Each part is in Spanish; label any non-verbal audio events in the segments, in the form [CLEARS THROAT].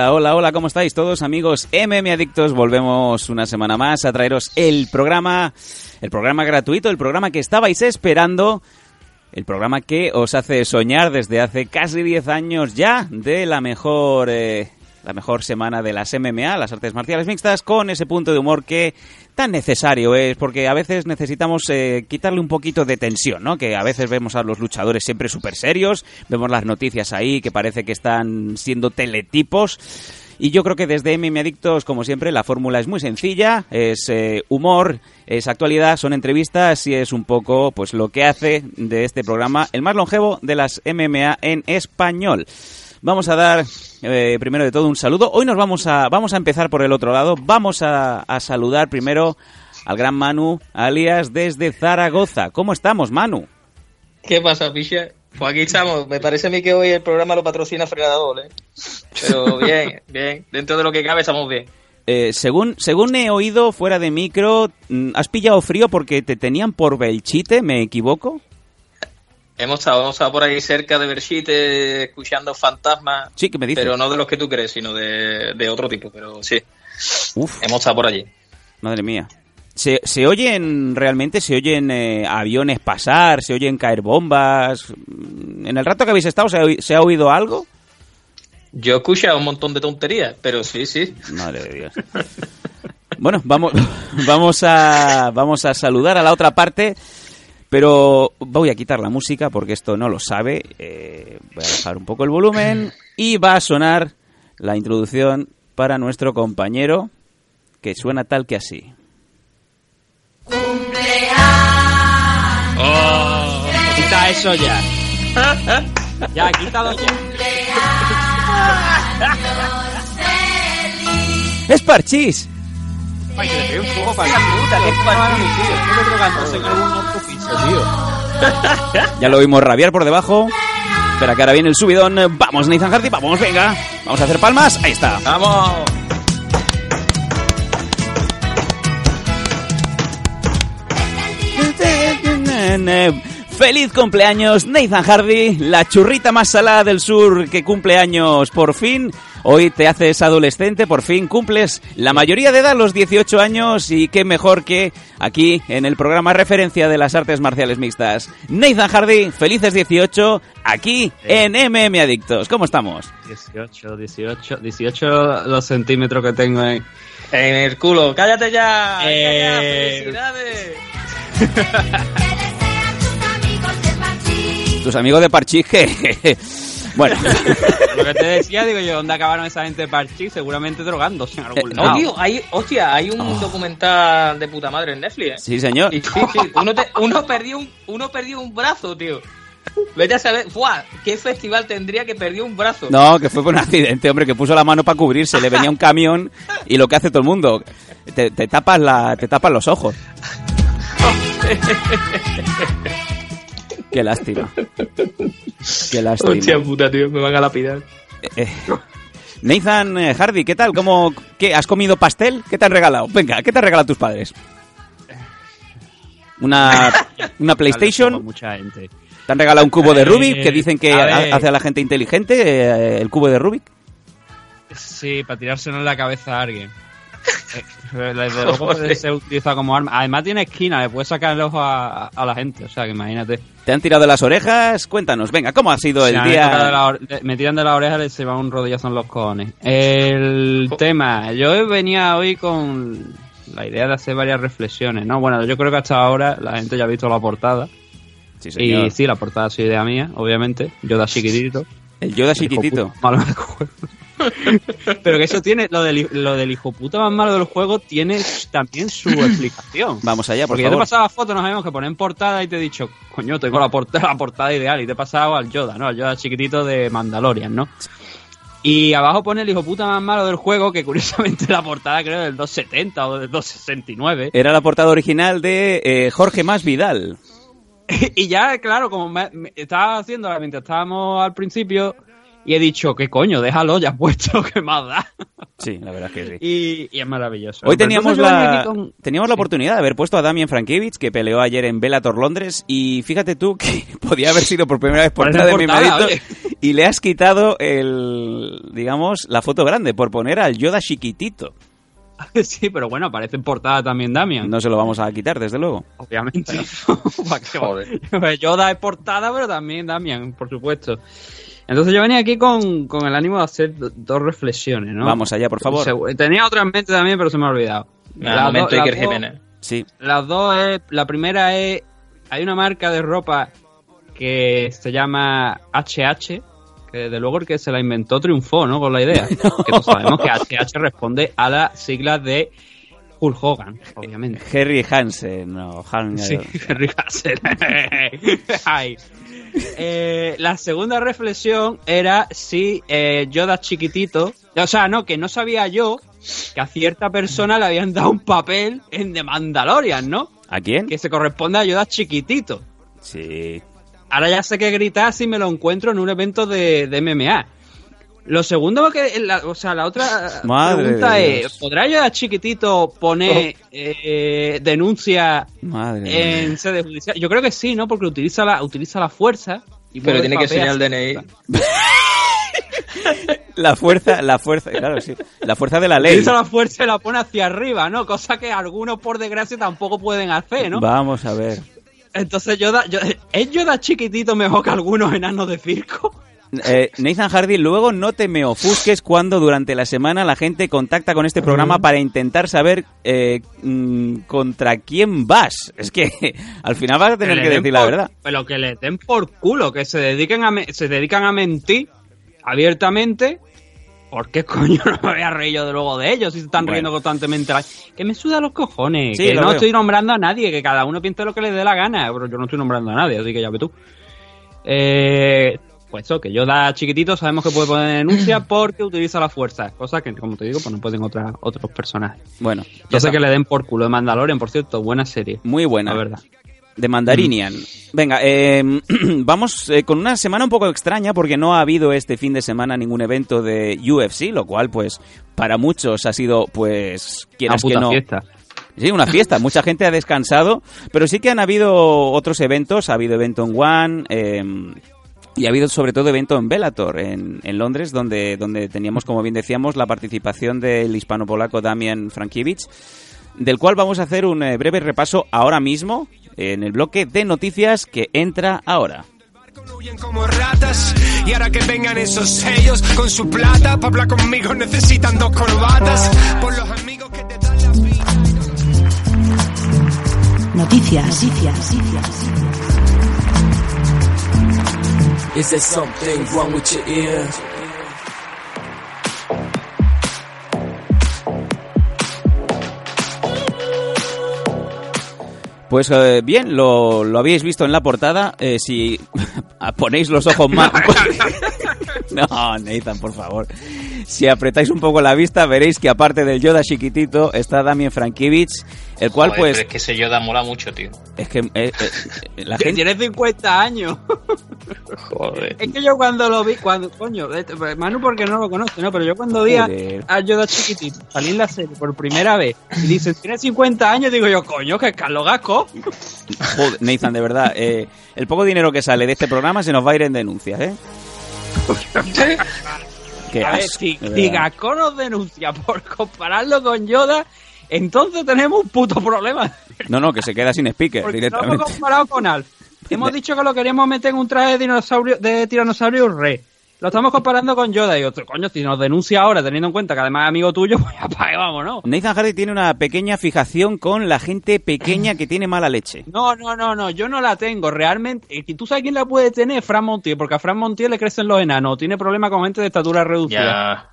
Hola, hola, hola, ¿cómo estáis todos amigos MM Adictos? Volvemos una semana más a traeros el programa, el programa gratuito, el programa que estabais esperando, el programa que os hace soñar desde hace casi 10 años ya de la mejor, eh, la mejor semana de las MMA, las artes marciales mixtas, con ese punto de humor que tan necesario es, porque a veces necesitamos eh, quitarle un poquito de tensión, ¿no? Que a veces vemos a los luchadores siempre súper serios, vemos las noticias ahí que parece que están siendo teletipos. Y yo creo que desde MM Adictos, como siempre, la fórmula es muy sencilla, es eh, humor, es actualidad, son entrevistas y es un poco pues lo que hace de este programa el más longevo de las MMA en español. Vamos a dar eh, primero de todo un saludo. Hoy nos vamos a vamos a empezar por el otro lado. Vamos a, a saludar primero al gran Manu, alias desde Zaragoza. ¿Cómo estamos, Manu? ¿Qué pasa, Picha? Pues aquí estamos. Me parece a mí que hoy el programa lo patrocina Frenador, ¿eh? Pero [LAUGHS] bien, bien. Dentro de lo que cabe estamos bien. Eh, según, según he oído fuera de micro, mm, ¿has pillado frío porque te tenían por Belchite? ¿Me equivoco? Hemos estado, hemos estado por ahí cerca de Berchite escuchando fantasmas. Sí, que me dices. Pero no de los que tú crees, sino de, de otro tipo. Pero sí, Uf, hemos estado por allí. madre mía. ¿Se, se oyen realmente, se oyen eh, aviones pasar, se oyen caer bombas? ¿En el rato que habéis estado se ha, se ha oído algo? Yo he escuchado un montón de tonterías, pero sí, sí. Madre de Dios. Bueno, vamos, [LAUGHS] vamos, a, vamos a saludar a la otra parte, pero voy a quitar la música porque esto no lo sabe. Eh, voy a bajar un poco el volumen y va a sonar la introducción para nuestro compañero que suena tal que así. Quita eso ya. [LAUGHS] Ya, quítalo ya. ¡Es Parchís! Ay, que le pegué un poco para la puta, que es para mi tío. Estoy drogándose en algún otro piso, tío. [LAUGHS] Ya lo vimos rabiar por debajo. Espera que ahora viene el subidón. Vamos, Nathan Hardy, vamos, venga. Vamos a hacer palmas. Ahí está. ¡Vamos! Feliz cumpleaños, Nathan Hardy, la churrita más salada del sur que cumple años por fin. Hoy te haces adolescente, por fin cumples la mayoría de edad, los 18 años, y qué mejor que aquí en el programa referencia de las artes marciales mixtas. Nathan Hardy, felices 18, aquí en MM Adictos. ¿Cómo estamos? 18, 18, 18 los centímetros que tengo en... En el culo. ¡Cállate ya! Eh. ¡Cállate! ¡Felicidades! [LAUGHS] Tus amigos de Parchís que... bueno, [LAUGHS] Lo que te decía, digo yo, ¿dónde acabaron esa gente de Parchís? Seguramente drogándose en algún Eh, lado. No, tío, hay, hostia, hay un Oh. documental de puta madre en Netflix, ¿eh? sí señor. Y sí, sí, uno, te- uno, perdió un, uno perdió un brazo, tío. Vete a saber, ¡buah! ¿Qué festival tendría que perdió un brazo? No, que fue por un accidente, hombre, que puso la mano para cubrirse, le venía un camión y lo que hace todo el mundo, te, te tapas la, te tapas los ojos. [LAUGHS] Qué lástima. Qué [LAUGHS] lástima. Hostia puta, tío, me van a lapidar. Eh, Nathan eh, Hardy, ¿qué tal? ¿Cómo, qué, ¿Has comido pastel? ¿Qué te han regalado? Venga, ¿qué te han regalado tus padres? Una, una PlayStation, Mucha gente. te han regalado un cubo de Eh, Rubik que dicen que a hace a la gente inteligente, eh, el cubo de Rubik. Sí, para tirárselo en la cabeza a alguien. Desde luego puede ser utilizado como arma. Además tiene esquina, le puede sacar el ojo a, a la gente. O sea, que imagínate. ¿Te han tirado de las orejas? Cuéntanos, venga, ¿cómo ha sido Si el de día? me tiran de la oreja y se va un rodillazo en los cojones. El tema, yo venía hoy con la idea de hacer varias reflexiones, ¿no? Bueno, yo creo que hasta ahora la gente ya ha visto la portada. Sí, señor. Y sí, la portada ha sido idea mía, obviamente. Yo da chiquitito. El Yoda chiquitito. Malo me acuerdo. [LAUGHS] Pero que eso tiene, lo del, lo del hijo puta más malo del juego tiene también su [LAUGHS] explicación. Vamos allá, por Porque yo te favor. pasaba fotos, nos habíamos que poner en portada y te he dicho, coño, tengo la portada, la portada ideal. Y te he pasado al Yoda, ¿no? Al Yoda chiquitito de Mandalorian, ¿no? Y abajo pone el hijo puta más malo del juego, que curiosamente la portada creo del 270 o del 269. Era la portada original de eh, Jorge Más Vidal. [LAUGHS] y ya, claro, como me, me- estaba haciéndola mientras estábamos al principio, y he dicho, ¿qué coño? Déjalo ya puesto, [LAUGHS] que más da. Sí, la verdad es que sí. Y, y es maravilloso. Hoy Pero teníamos la, con- teníamos la oportunidad de haber puesto a Damien Frankiewicz, que peleó ayer en Bellator Londres, y fíjate tú que [LAUGHS] podía haber sido por primera vez portada de mi oye. y le has quitado el, digamos, la foto grande por poner al Yoda chiquitito. [LAUGHS] Sí, pero bueno, aparece en portada también Damian. No se lo vamos a quitar, desde luego. Obviamente. ¿Para qué? Joder. Yoda es portada, pero también Damian, por supuesto. Entonces yo venía aquí con, con el ánimo de hacer do- dos reflexiones, ¿no? Vamos allá, por favor. Tenía otra en mente también, pero se me ha olvidado. Nada, Las momento do- Iker Jiménez. Sí. Las dos es, la primera es, hay una marca de ropa que se llama HH, que desde luego el que se la inventó triunfó, ¿no? Con la idea. [LAUGHS] Que todos sabemos que HH responde a las siglas de Hulk Hogan, obviamente. Harry Hansen, no, Han- Sí, [LAUGHS] Henry Hassel. [LAUGHS] Ay. Eh, la segunda reflexión era si eh, Yoda chiquitito, o sea, no, que no sabía yo que a cierta persona le habían dado un papel en The Mandalorian, ¿no? ¿A quién? Que se corresponde a Yoda chiquitito. Sí. Ahora ya sé qué gritar si me lo encuentro en un evento de, de MMA. Lo segundo que, la- o sea, la otra Madre pregunta es. ¿podrá Yoda chiquitito poner eh, denuncia Madre en sede judicial? Yo creo que sí, ¿no? Porque utiliza la, utiliza la fuerza. Y Pero tiene que enseñar el DNI. [LAUGHS] La fuerza, la fuerza, claro, sí. La fuerza de la ley. Utiliza la fuerza y la pone hacia arriba, ¿no? Cosa que algunos, por desgracia, tampoco pueden hacer, ¿no? Vamos a ver. Entonces, Yoda, yo- [LAUGHS] ¿es Yoda chiquitito mejor que algunos enanos de circo? Eh, Nathan Hardy, luego no te me ofusques cuando durante la semana la gente contacta con este programa para intentar saber eh, mm, contra quién vas. Es que [LAUGHS] al final vas a tener que decir la verdad. Pero que le den por culo, que se dediquen a me- se dedican a mentir abiertamente. ¿Por qué coño [LAUGHS] no me voy a reír yo de luego de ellos si se están Bueno. riendo constantemente? Que me suda los cojones. Sí, que lo no veo. estoy nombrando a nadie, que cada uno piense lo que le dé la gana. Pero yo no estoy nombrando a nadie, así que ya ve tú. Eh, pues eso, que yo da chiquitito sabemos que puede poner denuncia [CLEARS THROAT] porque utiliza la fuerza. Cosa que, como te digo, pues no pueden otras otros personajes. Bueno, ya Yo sé está. que le den por culo de Mandalorian, por cierto, buena serie. muy buena. La verdad. De Mandarinian. Venga, eh, [CLEARS THROAT] vamos eh, con una semana un poco extraña porque no ha habido este fin de semana ningún evento de UFC, lo cual pues para muchos ha sido pues Una quieras que puta no. fiesta. Sí, una fiesta. [LAUGHS] Mucha gente ha descansado, pero sí que han habido otros eventos. Ha habido evento en One eh, y ha habido sobre todo evento en Bellator, en, en Londres, donde, donde teníamos, como bien decíamos, la participación del hispano-polaco Damian Frankiewicz, del cual vamos a hacer un eh, breve repaso ahora mismo en el bloque de noticias que entra ahora. Huyen como ratas y ahora que vengan esos sellos con su plata para hablar conmigo necesitan dos corbatas por los amigos que te dan la vida. Noticias. Noticias. Is there something wrong with your ear? Pues eh, bien, lo, lo habéis visto en la portada. eh, si [LAUGHS] ponéis los ojos más... [LAUGHS] [LAUGHS] no, Nathan, por favor. Si apretáis un poco la vista, veréis que aparte del Yoda chiquitito está Damien Frankiewicz, el cual Joder, pues... pero es que ese Yoda mola mucho, tío. Es que eh, eh, la Que gente... tiene 50 años. Joder. Es que yo cuando lo vi, cuando, coño, este, Manu porque no lo conoce, ¿no? Pero yo cuando vi a, Yoda chiquitito salir en la serie por primera vez y dicen, tiene 50 años, digo yo, coño, que es Carlos Gasco. Joder, Nathan, de verdad, eh, el poco dinero que sale de este programa se nos va a ir en denuncias, ¿eh? [LAUGHS] Qué A ver, si, si. Gasco nos denuncia por compararlo con Yoda, entonces tenemos un puto problema. No, no, que se queda sin speaker Porque no hemos directamente. comparado con Alf. [LAUGHS] Hemos dicho que lo queríamos meter en un traje de dinosaurio, de tiranosaurio re. Lo estamos comparando con Yoda y otro, coño, si nos denuncia ahora, teniendo en cuenta que además es amigo tuyo, [LAUGHS] pues ya para vamos, ¿no? Nathan Hardy tiene una pequeña fijación con la gente pequeña que tiene mala leche. [LAUGHS] No, no, no, no, yo no la tengo. Realmente, ¿tú sabes quién la puede tener? Fran Montiel, porque a Fran Montiel le crecen los enanos. Tiene problemas con gente de estatura reducida.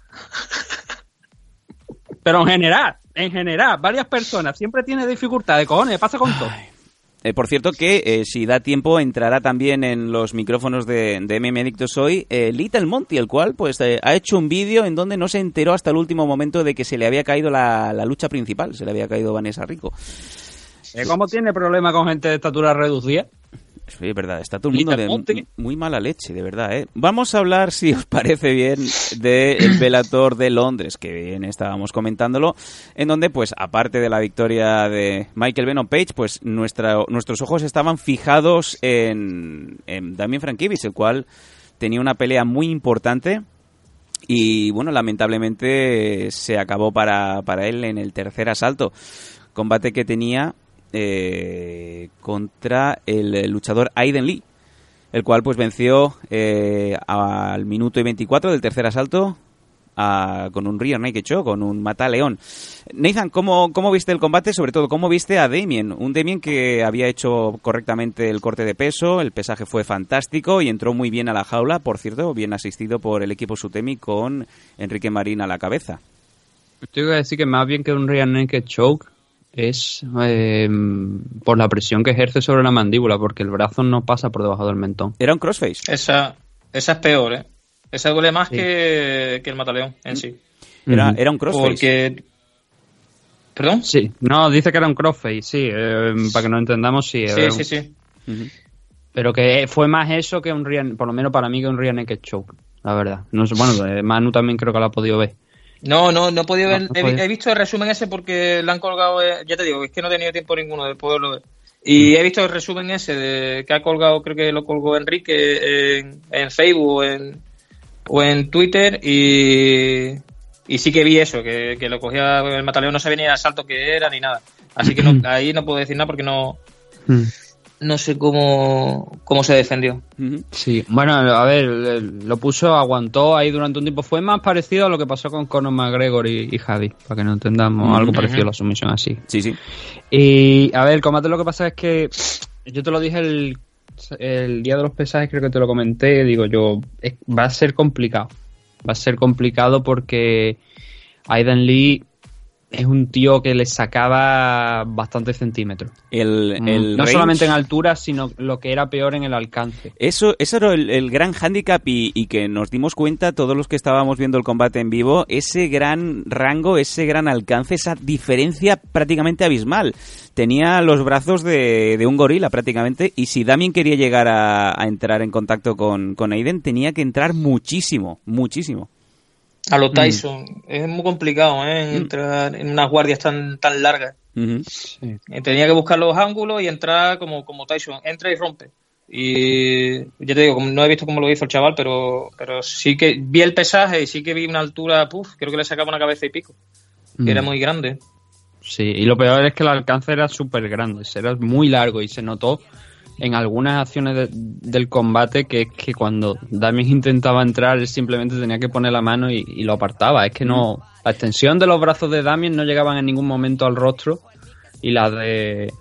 Pero en general, en general, varias personas siempre tiene dificultad de cojones, pasa con todo. Eh, por cierto que, eh, si da tiempo, entrará también en los micrófonos de, de MM Adictos hoy eh, Little Monty, el cual pues ha hecho un vídeo en donde no se enteró hasta el último momento de que se le había caído la, la lucha principal, se le había caído Vanessa Rico. ¿Cómo tiene problema con gente de estatura reducida? Sí, es verdad, está todo el mundo Little de muy mala leche, de verdad, ¿eh? Vamos a hablar, si os parece bien, del Velator de Londres, que bien estábamos comentándolo, en donde, pues, aparte de la victoria de Michael Venom Page, pues, nuestra, nuestros ojos estaban fijados en, en Damien Frankiewicz, el cual tenía una pelea muy importante y, bueno, lamentablemente se acabó para, para él en el tercer asalto. Combate que tenía eh, contra el luchador Aiden Lee, el cual pues venció eh, al minuto y 24 del tercer asalto a- con un Rear Naked Choke, con un Mata León. Nathan, ¿cómo, ¿cómo viste el combate? Sobre todo, ¿cómo viste a Damien? Un Damien que había hecho correctamente el corte de peso, el pesaje fue fantástico y entró muy bien a la jaula, por cierto, bien asistido por el equipo Sutemi con Enrique Marín a la cabeza. Tengo que decir que más bien que un rear naked choke es eh, por la presión que ejerce sobre la mandíbula, porque el brazo no pasa por debajo del mentón. Era un crossface. Esa, esa es peor, ¿eh? Esa duele más Sí. que, que el mataleón en sí. Era, era un crossface. Porque... ¿Perdón? Sí, no, dice que era un crossface, sí, eh, para que nos entendamos, sí. Sí, era sí, un- sí. Ujú. Pero que fue más eso que un rear, por lo menos para mí, que un rear naked choke, la verdad. No sé, bueno, eh, Manu también creo que lo ha podido ver. No, no, no he podido ver. No, no he, podía. he visto el resumen ese porque lo han colgado. eh, ya te digo, es que no he tenido tiempo ninguno de poderlo ver. Y he visto el resumen ese de que ha colgado, creo que lo colgó Enrique en, en Facebook o en, o en Twitter. Y, y sí que vi eso, que, que lo cogía el mataleón, no sabía ni el asalto que era ni nada. Así que no, [CLEARS THROAT] ahí no puedo decir nada porque no, no sé cómo, cómo se defendió. Sí, bueno, a ver, lo puso, aguantó ahí durante un tiempo. Fue más parecido a lo que pasó con Conor McGregor y, y Javi, para que no entendamos, algo parecido a la sumisión así. Sí, sí. Y a ver, el combate lo que pasa es que yo te lo dije el, el día de los pesajes, creo que te lo comenté, digo yo, es- va a ser complicado. Va a ser complicado porque Aidan Lee es un tío que le sacaba bastantes centímetros. El, Mm, el no range- solamente en altura, sino lo que era peor en el alcance. Eso, eso era el, el gran hándicap y, y que nos dimos cuenta todos los que estábamos viendo el combate en vivo, ese gran rango, ese gran alcance, esa diferencia prácticamente abismal. Tenía los brazos de, de un gorila prácticamente y si Damien quería llegar a, a entrar en contacto con, con Aiden tenía que entrar muchísimo, muchísimo. A lo Tyson. Es muy complicado, ¿eh? Entrar en unas guardias tan, tan largas. Eh, Tenía que buscar los ángulos y entrar como, como Tyson, entra y rompe. Y ya te digo, no he visto cómo lo hizo el chaval, pero, pero sí que vi el pesaje y sí que vi una altura, puf, creo que le sacaba una cabeza y pico. Que era Mm. muy grande. Sí, y lo peor es que el alcance era súper grande, era muy largo y se notó en algunas acciones de- del combate que es que cuando Damien intentaba entrar, él simplemente tenía que poner la mano y, y lo apartaba. Es que no. La extensión de los brazos de Damien no llegaban en ningún momento al rostro y la de.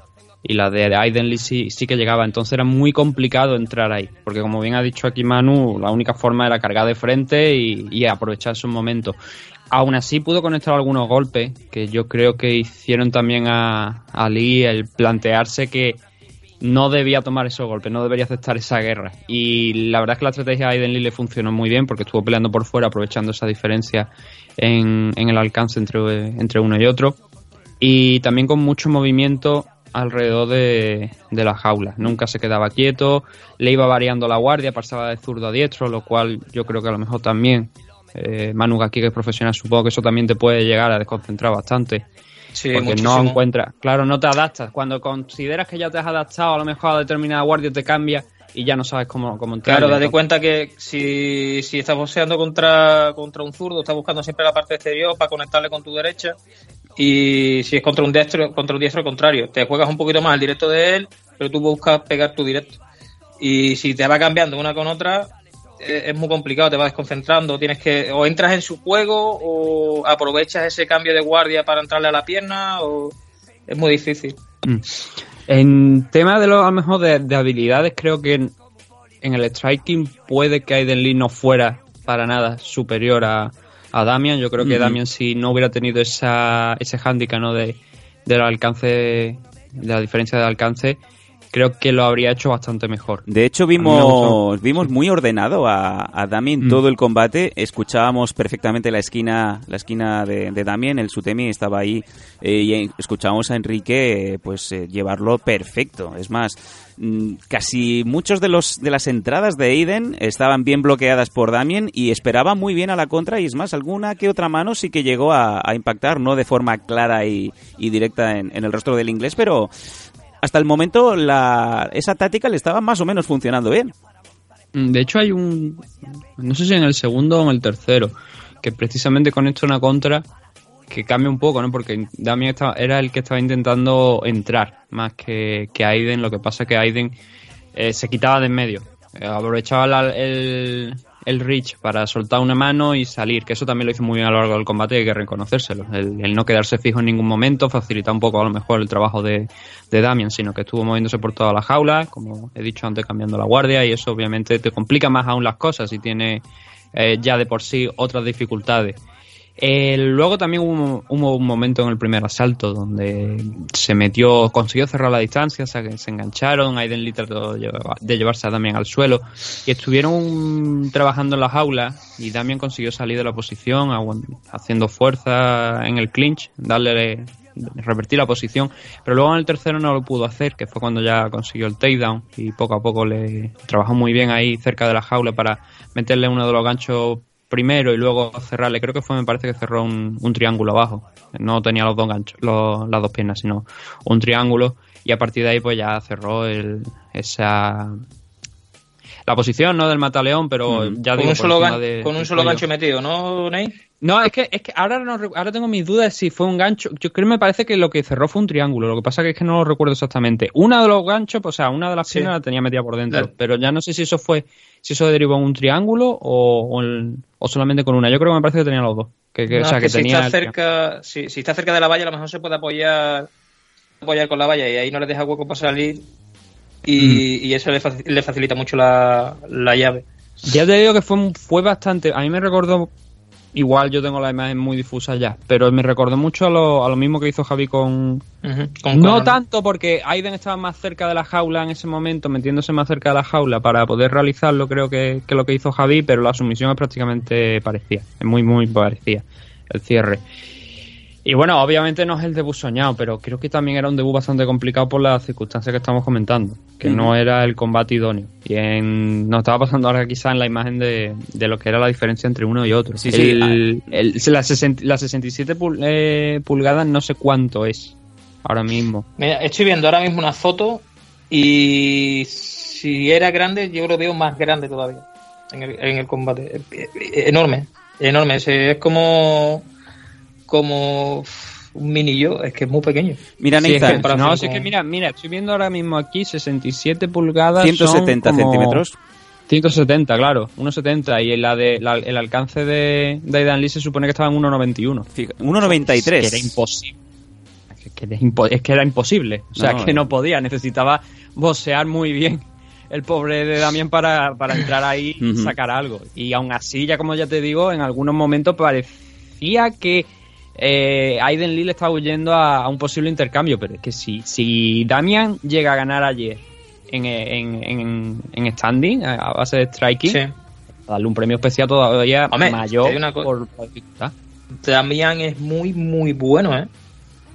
Y la de Aiden Lee sí, sí que llegaba, entonces era muy complicado entrar ahí, porque como bien ha dicho aquí Manu, la única forma era cargar de frente y, y aprovechar esos momentos. Aún así pudo conectar algunos golpes que yo creo que hicieron también a, a Lee el plantearse que no debía tomar esos golpes, no debería aceptar esa guerra. Y la verdad es que la estrategia a Aiden Lee le funcionó muy bien porque estuvo peleando por fuera aprovechando esa diferencia en, en el alcance entre, uno y otro. Y también con mucho movimiento alrededor de, de la jaula. Nunca se quedaba quieto, le iba variando la guardia, pasaba de zurdo a diestro, lo cual yo creo que a lo mejor también eh, Manu aquí que es profesional, supongo que eso también te puede llegar a desconcentrar bastante. Sí, porque muchísimo. no encuentras, claro, no te adaptas. Cuando consideras que ya te has adaptado a lo mejor a determinada guardia te cambia y ya no sabes cómo, cómo entrar. Claro, date cuenta que si, si estás boxeando contra, contra un zurdo, estás buscando siempre la parte exterior para conectarle con tu derecha. Y si es contra un diestro, contra un diestro al contrario, te juegas un poquito más al directo de él, pero tú buscas pegar tu directo. Y si te va cambiando una con otra, es muy complicado, te vas desconcentrando, tienes que o entras en su juego o aprovechas ese cambio de guardia para entrarle a la pierna o es muy difícil. Mm. En tema de lo, a lo mejor de, de habilidades, creo que en, en el striking puede que Aiden Lee no fuera para nada superior a, a Damian. Yo creo que. Damian, si no hubiera tenido esa, ese hándicap ¿no? de, del alcance, de la diferencia de alcance, creo que lo habría hecho bastante mejor. De hecho, vimos, vimos muy ordenado a, a Damien Mm. todo el combate. Escuchábamos perfectamente la esquina, la esquina de, de Damien, el Sutemi estaba ahí eh, y escuchábamos a Enrique pues eh, llevarlo perfecto. Es más, mm, casi muchos de los de las entradas de Aiden estaban bien bloqueadas por Damien y esperaba muy bien a la contra y es más, alguna que otra mano sí que llegó a, a impactar, no de forma clara y, y directa en, en el rostro del inglés, pero hasta el momento la, esa táctica le estaba más o menos funcionando bien. Mm, De hecho, hay un. No sé si en el segundo o en el tercero, que precisamente con esto una contra que cambia un poco, ¿no? Porque Damien estaba, era el que estaba intentando entrar más que, que Aiden. Lo que pasa es que Aiden eh, se quitaba de en medio. Eh, aprovechaba la- el, el reach para soltar una mano y salir, que eso también lo hizo muy bien a lo largo del combate, hay que reconocérselo. El, el no quedarse fijo en ningún momento facilita un poco a lo mejor el trabajo de, de sino que estuvo moviéndose por toda la jaula, como he dicho antes, cambiando la guardia, y eso obviamente te complica más aún las cosas y tiene eh, ya de por sí otras dificultades. Eh, luego también hubo, hubo un momento en el primer asalto donde se metió, consiguió cerrar la distancia, se, se engancharon, Aiden trató de, lleva- de llevarse a Damian al suelo. Y estuvieron trabajando en la jaula y Damian consiguió salir de la posición haciendo fuerza en el clinch, darle revertir la posición, pero luego en el tercero no lo pudo hacer, que fue cuando ya consiguió el takedown y poco a poco le trabajó muy bien ahí cerca de la jaula para meterle uno de los ganchos primero y luego cerrarle. Creo que fue, me parece que cerró un, un triángulo abajo. No tenía los dos ganchos, los- las dos piernas, sino un triángulo. Y a partir de ahí, pues ya cerró el, esa. La posición, ¿no? Del mataleón, pero ya con digo. un solo, de- con un solo cuello. gancho metido, ¿no, Ney? No, es que, es que ahora, no, ahora tengo mis dudas si fue un gancho. Yo creo que me parece que lo que cerró fue un triángulo. Lo que pasa que es que no lo recuerdo exactamente. Una de los ganchos, o sea, una de las Sí. piernas la tenía metida por dentro. Claro. Pero ya no sé si eso fue, si eso derivó en un triángulo o, o, el- o solamente con una. Yo creo que me parece que tenía los dos. Que, que- No, o sea, que, si tenía. está cerca, si, si está cerca de la valla, a lo mejor se puede apoyar, apoyar con la valla y ahí no le deja hueco para salir y, y eso le, faci- le facilita mucho la, la llave. Ya te digo que fue, fue bastante. A mí me recordó. Igual yo tengo la imagen muy difusa ya, pero me recordó mucho a lo, a lo mismo que hizo Javi con, con no tanto porque Aiden estaba más cerca de la jaula en ese momento, metiéndose más cerca de la jaula para poder realizarlo, creo que, que lo que hizo Javi, pero la sumisión es prácticamente parecida, es muy, muy parecida el cierre. Y bueno, obviamente no es el debut soñado, pero creo que también era un debut bastante complicado por las circunstancias que estamos comentando, que no era el combate idóneo. Y en, nos estaba pasando ahora quizá en la imagen de, de lo que era la diferencia entre uno y otro. Sí, sí, El- el- la, 60 la 67 pul- eh, pulgadas no sé cuánto es ahora mismo. Mira, estoy viendo ahora mismo una foto y si era grande, yo lo veo más grande todavía en el, en el combate. Eh, eh, Enorme, enorme. Es como, como un mini yo, es que es muy pequeño. Mira, Sí, es que- no, con- sí, es que mira, mira, estoy viendo ahora mismo aquí 67 pulgadas. 170 son como centímetros. 170, claro, 1,70 y la de, la- el alcance de, de Aidan Lee se supone que estaba en 1,91. Fija- 1,93. Que era imposible. Es que era, impo- es que era imposible. O sea, No, que no podía. Necesitaba boxear muy bien el pobre de Damián para, para entrar ahí y sacar algo. Y aún así, ya como ya te digo, en algunos momentos parecía que eh, Aiden Lee le estaba huyendo a, a un posible intercambio. Pero es que si, si Damian llega a ganar ayer en, en, en, en standing, a base de striking, Sí. darle un premio especial todavía Hombre, mayor una por la dificultad. Damián es muy, muy bueno, ¿eh?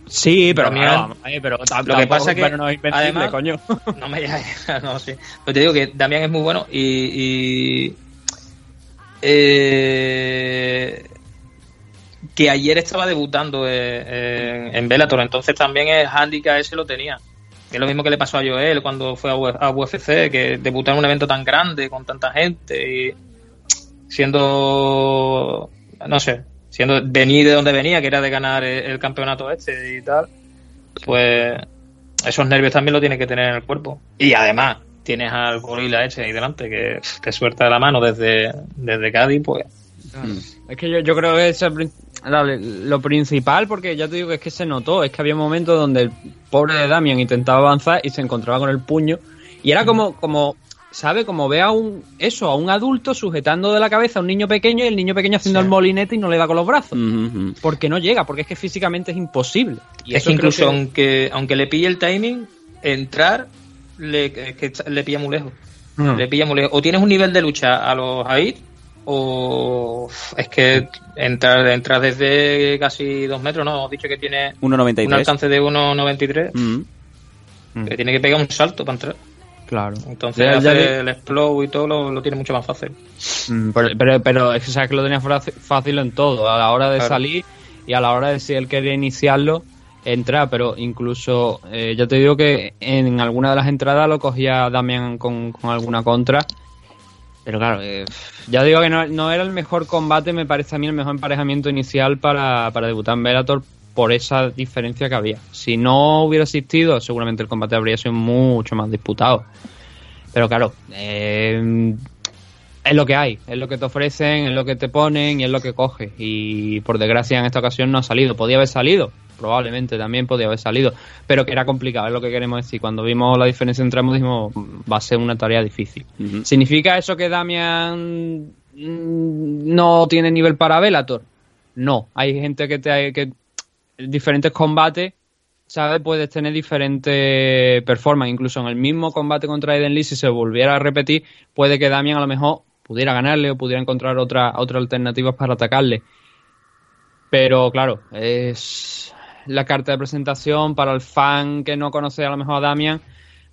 Sí, pero, Damián- claro, eh, pero Lo que pasa que, pero no es además- coño. [LAUGHS] No me no sé. Pero te digo que Damián es muy bueno y. y, eh, que ayer estaba debutando eh, en, en entonces también el handicap ese lo tenía. Es lo mismo que le pasó a Joel cuando fue a, UFC, que debutó en un evento tan grande, con tanta gente, y siendo, no sé, siendo venir de donde venía, que era de ganar el, campeonato este y tal, pues esos nervios también lo tienes que tener en el cuerpo. Y además, tienes al gorila ese ahí delante que te suelta la mano desde, desde Cádiz, pues Es que yo, yo creo que eso lo principal, porque ya te digo que es que se notó, es que había momentos donde el pobre de Damian intentaba avanzar y se encontraba con el puño. Y era como, como ¿sabe? Como ve a un, eso, a un adulto sujetando de la cabeza a un niño pequeño y el niño pequeño haciendo el molinete y no le da con los brazos. Porque no llega, porque es que físicamente es imposible. Y es eso que incluso aunque, aunque le pille el timing, entrar le, es que le pilla muy lejos. Le pilla muy lejos. O tienes un nivel de lucha a los Aid, o es que entrar, entrar desde casi dos metros, ¿no? Hemos dicho que tiene 1.93. un alcance de 1.93, Mm. que tiene que pegar un salto para entrar. Claro. Entonces Ya- ya hacer vi- el explode y todo lo, lo tiene mucho más fácil. Mm, Pero, pero, pero es que sabes que lo tenía fácil en todo, a la hora de Claro. salir y a la hora de si él quería iniciarlo, entrar, pero incluso, eh, ya te digo que en alguna de las entradas lo cogía Damian con, con alguna contra, pero claro, eh, ya digo que no, era el mejor combate, me parece a mí el mejor emparejamiento inicial para, para debutar en Bellator por esa diferencia que había. Si no hubiera existido, seguramente el combate habría sido mucho más disputado. Pero claro, eh, es lo que hay, es lo que te ofrecen, es lo que te ponen y es lo que coges. Y por desgracia en esta ocasión no ha salido. Podía haber salido, probablemente también podía haber salido, pero que era complicado, es lo que queremos decir. Cuando vimos la diferencia entre ambos dijimos, va a ser una tarea difícil. ¿Significa eso que Damian no tiene nivel para Velator? No, hay gente que te que diferentes combates ¿sabes? Puedes tener diferentes performances. Incluso en el mismo combate contra Eden Lee, si se volviera a repetir, puede que Damian a lo mejor pudiera ganarle o pudiera encontrar otra, otra alternativa para atacarle. Pero claro, es la carta de presentación para el fan que no conoce a lo mejor a Damian.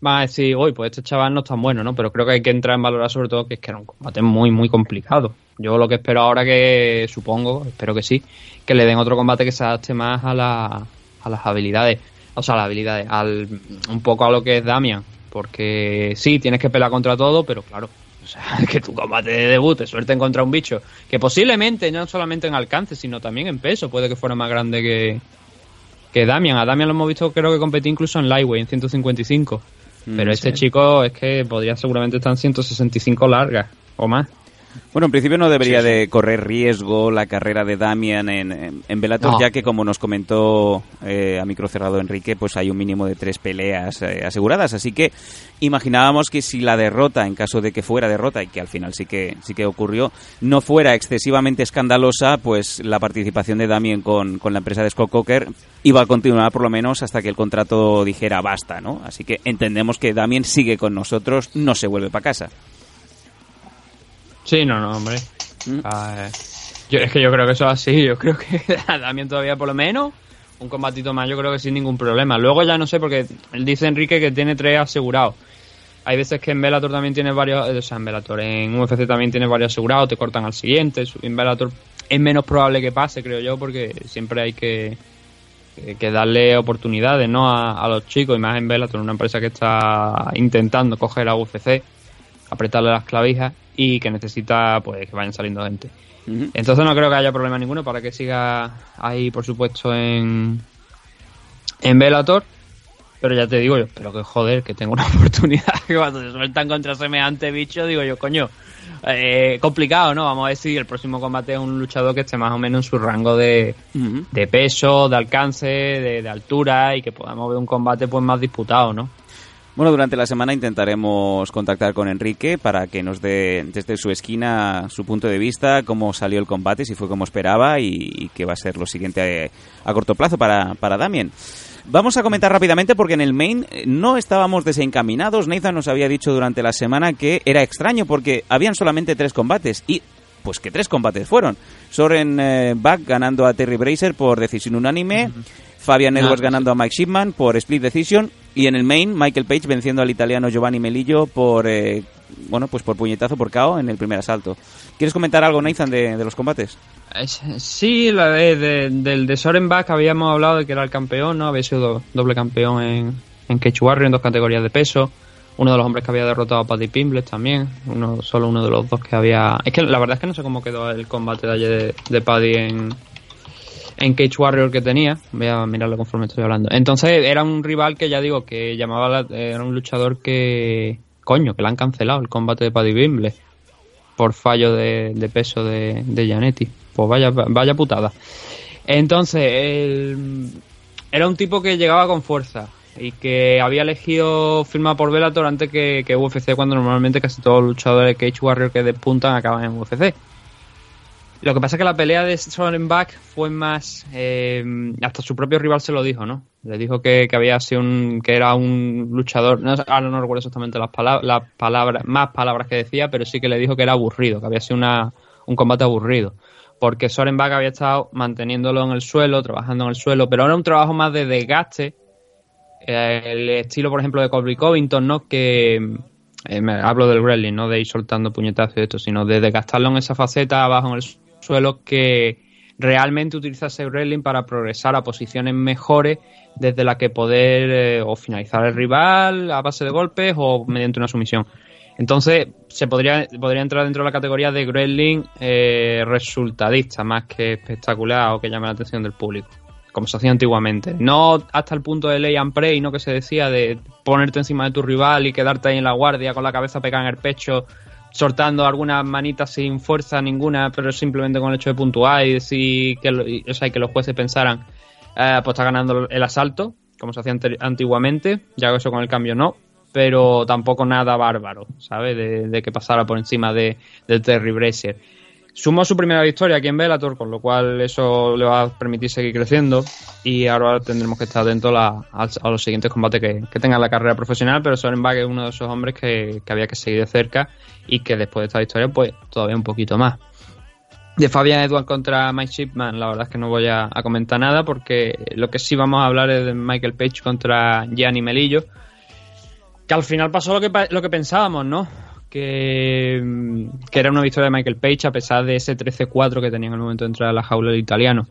Va a decir, uy, pues este chaval no es tan bueno, ¿no? Pero creo que hay que entrar en valorar sobre todo que es que era un combate muy, muy complicado. Yo lo que espero ahora que, supongo, espero que sí, que le den otro combate que se adapte más a, la, a las habilidades. O sea, las habilidades, al, un poco a lo que es Damian. Porque sí, tienes que pelear contra todo, pero claro, [LAUGHS] sea, que tu combate de debut te suelten contra un bicho que posiblemente no solamente en alcance, sino también en peso, puede que fuera más grande que, que Damian. A Damian lo hemos visto, creo que competí incluso en Lightweight, en 155. Pero Mm, este sí. chico es que podría seguramente estar en 165 largas o más. Bueno, en principio no debería de correr riesgo la carrera de Damian en, en, en Bellator, No. ya que como nos comentó eh, a micro cerrado Enrique, pues hay un mínimo de tres peleas eh, aseguradas. Así que imaginábamos que si la derrota, en caso de que fuera derrota, y que al final sí que, sí que ocurrió, no fuera excesivamente escandalosa, pues la participación de Damian con, con la empresa de Scott Coker iba a continuar por lo menos hasta que el contrato dijera basta, ¿no? Así que entendemos que Damian sigue con nosotros, no se vuelve para casa. Sí, no, no, hombre. Mm. Ah, eh, yo, es que yo creo que eso es así. Yo creo que [LAUGHS] Damian todavía por lo menos un combatito más, yo creo que sin ningún problema. Luego ya no sé, porque él dice Enrique que tiene tres asegurados. Hay veces que en Bellator también tiene varios, eh, o sea, en Bellator, en UFC también tiene varios asegurados, te cortan al siguiente. En Bellator es menos probable que pase, creo yo, porque siempre hay que, que- darle oportunidades, ¿no? A, a los chicos, y más en Bellator, una empresa que está intentando coger a UFC, apretarle las clavijas y que necesita, pues, que vayan saliendo gente. Entonces no creo que haya problema ninguno para que siga ahí, por supuesto, en, en Bellator. Pero ya te digo, yo espero que joder, que tenga una [LAUGHS] oportunidad. Que cuando se sueltan contra semejante bicho, digo yo, coño, eh, complicado, ¿no? Vamos a ver si el próximo combate es un luchador que esté más o menos en su rango de, de peso, de alcance, de, de altura y que podamos ver un combate pues más disputado, ¿no? Bueno, durante la semana intentaremos contactar con Enrique para que nos dé desde su esquina su punto de vista, cómo salió el combate, si fue como esperaba y, y qué va a ser lo siguiente a, a corto plazo para, para Damien. Vamos a comentar rápidamente porque en el main eh, no estábamos desencaminados. Nathan nos había dicho durante la semana que era extraño porque habían solamente tres combates y pues que tres combates fueron. Soren eh, Buck ganando a Terry Bracer por decisión unánime, Fabian Ah, Edwards sí. ganando a Mike Shipman por split decision y en el main Michael Page venciendo al italiano Giovanni Melillo por eh, bueno pues por puñetazo por KO en el primer asalto. ¿Quieres comentar algo Nathan de, los combates? Es- Sí, la de, de- del de Soren Bach habíamos hablado de que era el campeón, ¿no? Había sido do- doble campeón en, en Warrior en dos categorías de peso. Uno de los hombres que había derrotado a Paddy Pimbles también. Uno, solo uno de los dos que había. Es que la verdad es que no sé cómo quedó el combate de ayer de, de Paddy en, en Cage Warrior que tenía. Voy a mirarlo conforme estoy hablando. Entonces era un rival que ya digo que llamaba la- era un luchador que. Coño, que le han cancelado el combate de Paddy Pimbles por fallo de, peso de, de. Pues vaya, vaya putada. Entonces, el- era un tipo que llegaba con fuerza. y que había elegido firmar por Bellator antes que, que UFC cuando normalmente casi todos los luchadores de Cage Warrior que despuntan acaban en UFC. Lo que pasa es que la pelea de Sorenbach fue más. eh, hasta su propio rival se lo dijo, ¿no? Le dijo que, que había sido un. que era un luchador. No, ahora no recuerdo exactamente las, palabras las palabras, más palabras que decía, pero sí que le dijo que era aburrido, que había sido una, un combate aburrido. Porque Sorenbach había estado manteniéndolo en el suelo, trabajando en el suelo, pero era un trabajo más de desgaste. Eh, el estilo, por ejemplo, de Colby Covington, ¿no? Que. eh, me hablo del wrestling, no de ir soltando puñetazos y esto, sino de desgastarlo en esa faceta abajo en el que realmente utiliza ese wrestling para progresar a posiciones mejores desde la que poder eh, o finalizar el rival a base de golpes o mediante una sumisión. Entonces se podría, podría entrar dentro de la categoría de wrestling eh, resultadista más que espectacular o que llame la atención del público, como se hacía antiguamente. No hasta el punto de lay and pray, no que se decía de ponerte encima de tu rival y quedarte ahí en la guardia con la cabeza pegada en el pecho soltando algunas manitas sin fuerza ninguna, pero simplemente con el hecho de puntuar y decir que, o sea, que los jueces pensaran, eh, pues está ganando el asalto, como se hacía antiguamente, ya eso con el cambio no, pero tampoco nada bárbaro, ¿sabes? De, de que pasara por encima de, de Terry Brazier. Sumó su primera victoria aquí en Bellator, con lo cual eso le va a permitir seguir creciendo y ahora tendremos que estar atentos a, los siguientes combates que, que tenga en la carrera profesional, pero Sorenbach es uno de esos hombres que, que había que seguir de cerca y que después de esta victoria pues todavía un poquito más. De Fabian Edward contra Mike Shipman, la verdad es que no voy a, a comentar nada porque lo que sí vamos a hablar es de Michael Page contra Gianni Melillo, que al final pasó lo que, lo que pensábamos, ¿no? Que, mm, que era una victoria de Michael Page a pesar de ese 13-4 que tenía en el momento de entrar a la jaula el italiano.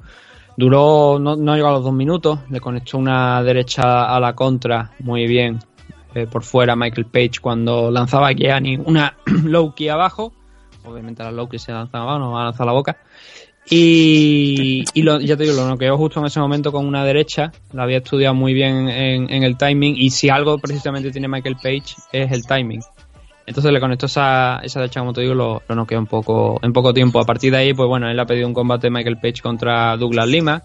Duró, no, no llegó a los dos minutos, le conectó una derecha a la contra muy bien eh, por fuera Michael Page cuando lanzaba a Gianni una [CLEARS THROAT] low key abajo. Obviamente la low key se lanzaba abajo, no va a lanzar la boca. Y, lo- ya te digo, lo noqueó justo en ese momento con una derecha. La había estudiado muy bien en, en el timing. Y si algo precisamente tiene Michael Page es el timing. Entonces le conectó esa, esa derecha, como te digo, lo, lo noqueó en poco, en poco tiempo. A partir de ahí, pues bueno, él ha pedido un combate Michael Page contra Douglas Lima.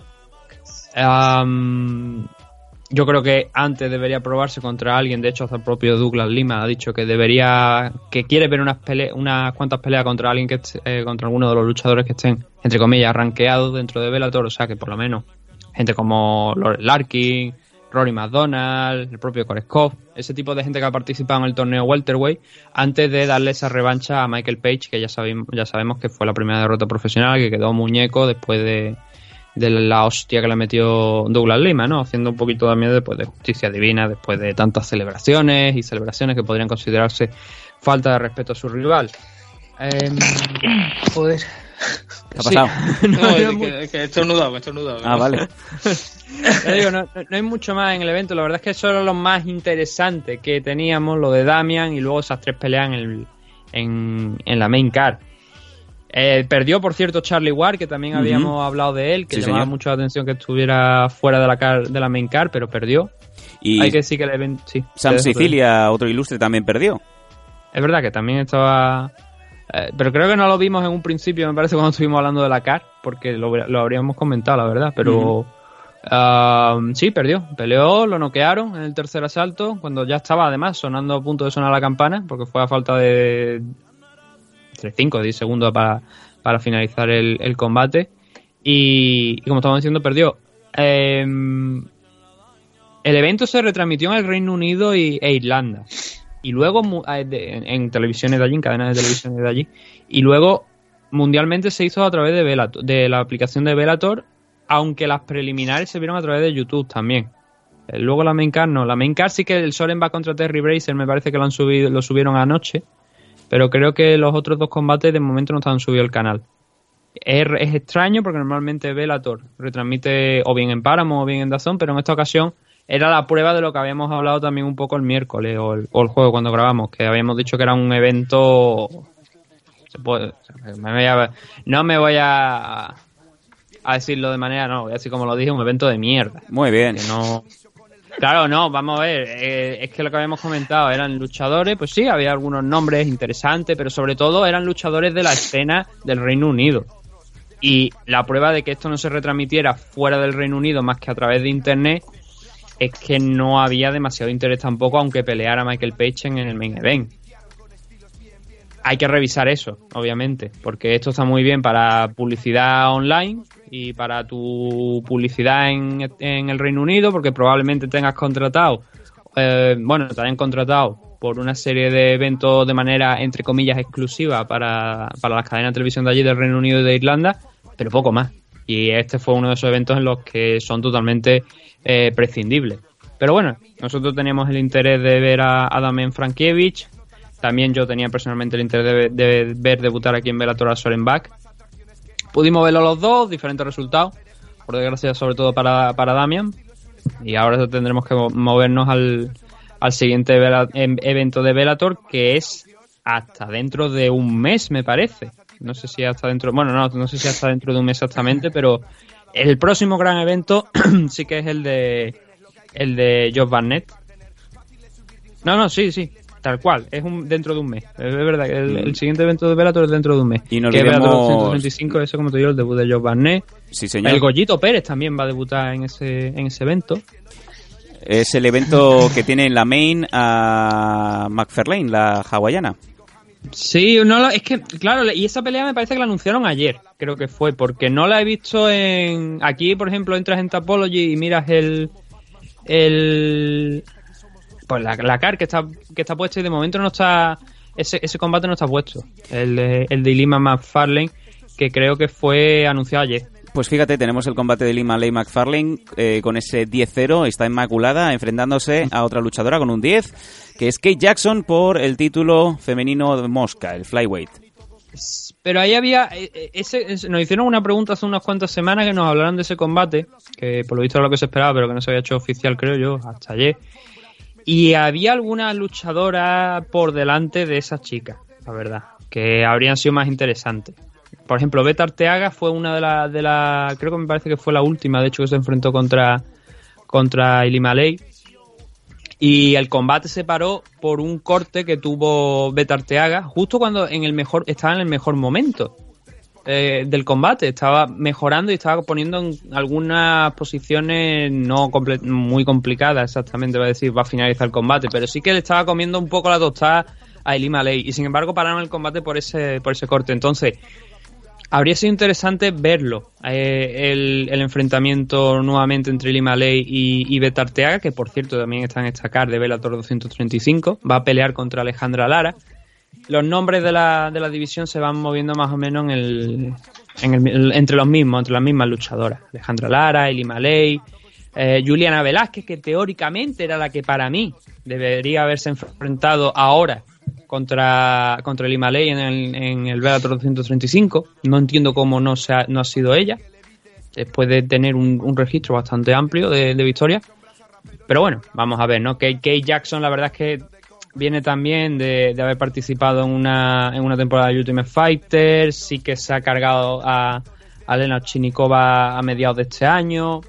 Yo creo que antes debería probarse contra alguien. De hecho, hasta el propio Douglas Lima ha dicho que debería, que quiere ver unas pele- unas cuantas peleas contra alguien que eh, contra alguno de los luchadores que estén, entre comillas, rankeados dentro de Bellator. O sea, que por lo menos gente como Larkin, Rory McDonald, el propio Koreskov, ese tipo de gente que ha participado en el torneo welterweight, antes de darle esa revancha a Michael Page, que ya sabemos, ya sabemos que fue la primera derrota profesional, que quedó muñeco después de, la hostia que le metió Douglas Lima, ¿no? Haciendo un poquito también después de justicia divina, después de tantas celebraciones y celebraciones que podrían considerarse falta de respeto a su rival. Em, joder. ¿Qué ha pasado? No, No, es no, que, es que he estornudado, me he estornudado. Ah, vale. Digo, no, hay mucho más en el evento. La verdad es que eso era lo más interesante que teníamos, lo de Damian y luego esas tres peleas en, el- en, en la main card. Eh, perdió, por cierto, Charlie Ward, que también habíamos hablado de él, que Sí, llamaba señor. mucho la atención que estuviera fuera de la, car- de la main card, pero perdió. Y Hay que decir que el evento. Sí, Sam Sicilia, otro ilustre, también perdió. Es verdad que también estaba. Eh, pero creo que no lo vimos en un principio, me parece, cuando estuvimos hablando de la CAR, porque lo, lo habríamos comentado, la verdad. Pero ah, sí, perdió. Peleó, lo noquearon en el tercer asalto, cuando ya estaba además sonando a punto de sonar la campana, porque fue a falta de. entre 5 o 10 segundos para, para finalizar el, el combate. Y, y como estamos diciendo, perdió. Em, el evento se retransmitió en el Reino Unido y, e Irlanda. Y luego de- en, televisiones de allí, en cadenas de televisión de allí. Y luego mundialmente se hizo a través de, Bellator- de la aplicación de Bellator, aunque las preliminares se vieron a través de YouTube también. Eh, Luego la main card no. La main card sí que el Soren va contra Terry Bracer, me parece que lo han subido, lo subieron anoche. Pero creo que los otros dos combates de momento no están subidos al canal. Es, es extraño porque normalmente Bellator retransmite o bien en Paramount o bien en Dazón, pero en esta ocasión era la prueba de lo que habíamos hablado también un poco el miércoles o el, o el juego cuando grabamos, que habíamos dicho que era un evento... se puede- me voy a- no me voy a, a decirlo de manera, no, voy a decir como lo dije, un evento de mierda. Muy bien. Que no... Claro, no, vamos a ver, eh, es que lo que habíamos comentado eran luchadores, pues sí, había algunos nombres interesantes, pero sobre todo eran luchadores de la escena del Reino Unido. Y la prueba de que esto no se retransmitiera fuera del Reino Unido más que a través de internet es que no había demasiado interés tampoco, aunque peleara Michael Page en el main event. Hay que revisar eso, obviamente, porque esto está muy bien para publicidad online y para tu publicidad en, en el Reino Unido, porque probablemente tengas contratado, eh, bueno, te hayan contratado por una serie de eventos de manera, entre comillas, exclusiva para, para las cadenas de televisión de allí del Reino Unido y de Irlanda, pero poco más. Y este fue uno de esos eventos en los que son totalmente eh, prescindibles. Pero bueno, nosotros teníamos el interés de ver a Adamen Frankiewicz. También yo tenía personalmente el interés de, ver debutar aquí en Bellator a Sorenbach. Pudimos verlo los dos, diferentes resultados. Por desgracia, sobre todo para, para Damian. Y ahora tendremos que mo- movernos al, al siguiente em- evento de Bellator, que es hasta dentro de un mes, me parece. No sé si hasta dentro, bueno, no, no sé si hasta dentro de un mes exactamente, pero el próximo gran evento [CLEARS THROAT] sí que es el de el de Josh Barnett. No, no, sí, sí, tal cual, es un dentro de un mes. Es verdad, que el, el siguiente evento de Bellator es dentro de un mes. Y no que olvidemos- Bellator 235, ese como te digo, el debut de Josh Barnett. Sí, señor. El Goyito Pérez también va a debutar en ese, en ese evento. Es el evento que tiene en la main a McFarlane, la hawaiana. Sí, no lo- es que, claro, y esa pelea me parece que la anunciaron ayer, creo que fue, porque no la he visto en... Aquí, por ejemplo, entras en Tapology y miras el... el pues la, la car que está, que está puesta y de momento no está... Ese, ese combate no está puesto. El, el de Lima McFarlane, que creo que fue anunciado ayer. Pues fíjate, tenemos el combate de Lima Ley McFarlane eh, con ese 10-0, está inmaculada, enfrentándose a otra luchadora con un 10, que es Kate Jackson por el título femenino de Mosca, el Flyweight. Pero ahí había. eh, eh, Ese, nos hicieron una pregunta hace unas cuantas semanas que nos hablaron de ese combate, que por lo visto era lo que se esperaba, pero que no se había hecho oficial, creo yo, hasta ayer. Y había alguna luchadora por delante de esas chicas, la verdad, que habrían sido más interesantes. Por ejemplo, Beta Arteaga fue una de las. De la, creo que me parece que fue la última, de hecho, que se enfrentó contra, contra Ilima Ley. Y el combate se paró por un corte que tuvo Beta Arteaga justo cuando en el mejor estaba en el mejor momento eh, del combate. Estaba mejorando y estaba poniendo en algunas posiciones no muy complicadas exactamente, va a decir, va a finalizar el combate, pero sí que le estaba comiendo un poco la tostada a Elima Ley. Y sin embargo pararon el combate por ese, por ese corte. Entonces, habría sido interesante verlo, eh, el, enfrentamiento nuevamente entre Lima Ley y, y Beta Arteaga, que por cierto también está en esta de Bellator 235, va a pelear contra Alejandra Lara. Los nombres de la, de la división se van moviendo más o menos en el, en el- entre los mismos, entre las mismas luchadoras. Alejandra Lara, Elima Ley, eh, Juliana Velázquez, que teóricamente era la que para mí debería haberse enfrentado ahora contra, contra el Himalay en el, en el Bellator 235. No entiendo cómo no, se ha, no ha sido ella, después de tener un, un registro bastante amplio de, de victorias. Pero bueno, vamos a ver, ¿no? Kate, Kate Jackson, la verdad es que viene también de, de haber participado en una, en una temporada de Ultimate Fighter, sí que se ha cargado a, a Lena Chinikova a mediados de este año,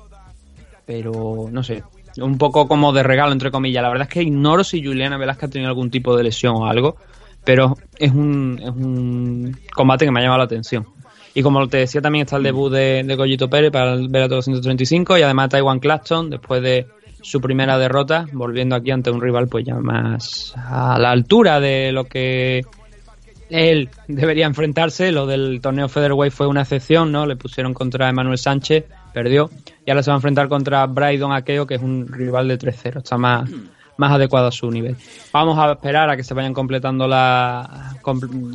pero no sé, un poco como de regalo, entre comillas. La verdad es que ignoro si Juliana Velázquez ha tenido algún tipo de lesión o algo, pero es un, es un combate que me ha llamado la atención. Y como te decía, también está el debut de, de Goyito Pérez para el Bellator 235 y además Taiwan Claxton, después de su primera derrota, volviendo aquí ante un rival pues ya más a la altura de lo que él debería enfrentarse. Lo del torneo Featherweight fue una excepción, ¿no? Le pusieron contra Emanuel Sánchez, perdió. Y ahora se va a enfrentar contra Brydon Akeo, que es un rival de 3-0. Está más, más adecuado a su nivel. Vamos a esperar a que se vayan completando la,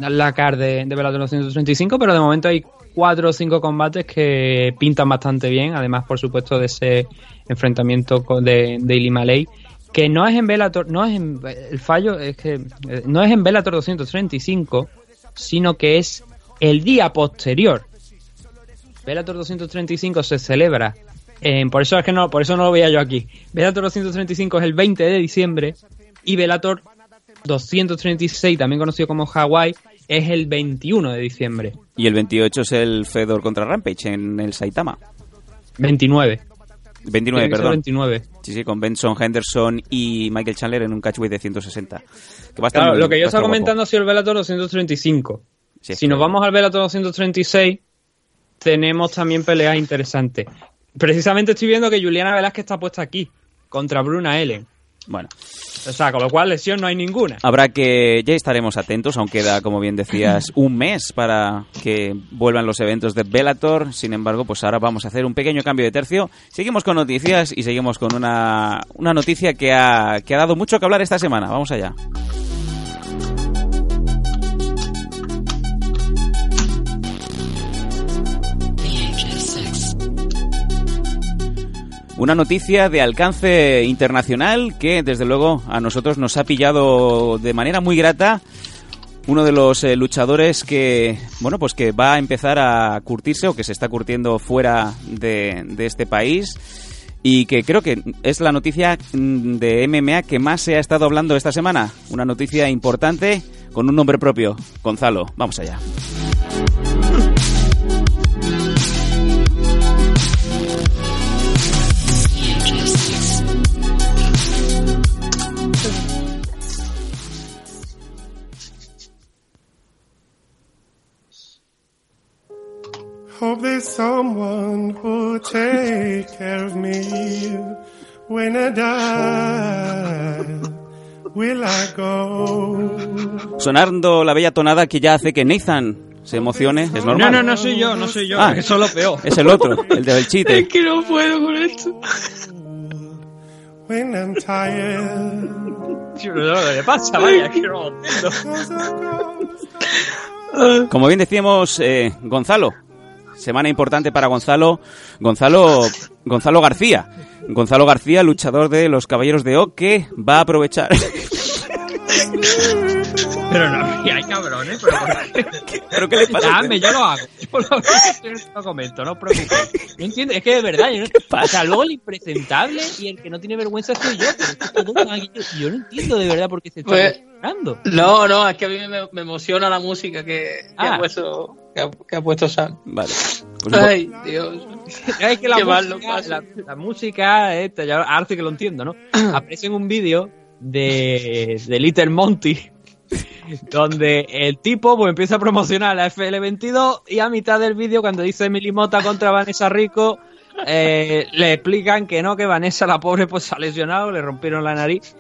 la card de, de Bellator 235, pero de momento hay cuatro o cinco combates que pintan bastante bien. Además, por supuesto, de ese enfrentamiento de, de Ilima Ley que no es en Bellator, no es en, el fallo es que eh, no es en Bellator 235, sino que es el día posterior. Bellator 235 se celebra en, por eso es que no, por eso no lo veía yo aquí. Bellator 235 es el 20 de diciembre y Bellator 236, también conocido como Hawaii, es el 21 de diciembre. Y el 28 es el Fedor contra Rampage en el Saitama. 29. 29, Tiene que ser perdón. 29. Sí, sí, con Benson Henderson y Michael Chandler en un catchweight de 160. Que va a estar Claro, muy- lo que yo estaba comentando ha sido el Bellator 235. Sí, si nos vamos al Bellator 236, tenemos también peleas interesantes. Precisamente estoy viendo que Juliana Velázquez está puesta aquí. contra Bruna Ellen. Bueno, O sea, con lo cual lesión no hay ninguna. habrá que. Ya estaremos atentos, aún queda, como bien decías, un mes para que vuelvan los eventos de Bellator. Sin embargo, pues ahora vamos a hacer un pequeño cambio de tercio. Seguimos con noticias y seguimos con una, una noticia que ha, que ha dado mucho que hablar esta semana. Vamos allá. Una noticia de alcance internacional que, desde luego, a nosotros nos ha pillado de manera muy grata. Uno de los eh, luchadores que, bueno, pues que va a empezar a curtirse o que se está curtiendo fuera de, de este país y que creo que es la noticia mm, de MMA que más se ha estado hablando esta semana. Una noticia importante con un nombre propio. Gonzalo, vamos allá. Hope there's someone who'll take care of me when I die. Will I go? Sonando la bella tonada que ya hace que Nathan se emocione, es No, normal. no, no soy yo, no soy yo. Ah. Eso es lo peor. Es el otro, el del chiste. que no puedo con esto. When I'm tired. Yo no lo que le pasa, vaya, que no lo entiendo. Como bien decíamos, eh, Gonzalo. Semana importante para Gonzalo. Gonzalo, Gonzalo García. Gonzalo García, luchador de los Caballeros de O, que va a aprovechar. [LAUGHS] Pero no, cabrones, pero ¿por qué? [LAUGHS] ¿Pero qué le pasa? Dame, yo lo hago. Yo lo, yo lo comento, no os preocupéis. No entiendo, es que de verdad, yo no, o sea, luego el impresentable y el que no tiene vergüenza soy yo. Pero yo, yo no entiendo de verdad por qué se está Pues-. No, no, es que a mí me, me emociona la música que, que Ah. ha puesto que ha, que ha puesto Sam. Vale. Pues Ay, Dios. [LAUGHS] Es que la [LAUGHS] música, pasa. la, la música esta, ya ahora sí que lo entiendo, ¿no? [CLEARS THROAT] Aparece en un vídeo de, de Little Monty, [LAUGHS] donde el tipo pues, empieza a promocionar la FL22 y a mitad del vídeo, cuando dice Emily Mota contra Vanessa Rico, eh, le explican que no, que Vanessa, la pobre, pues se ha lesionado, le rompieron la nariz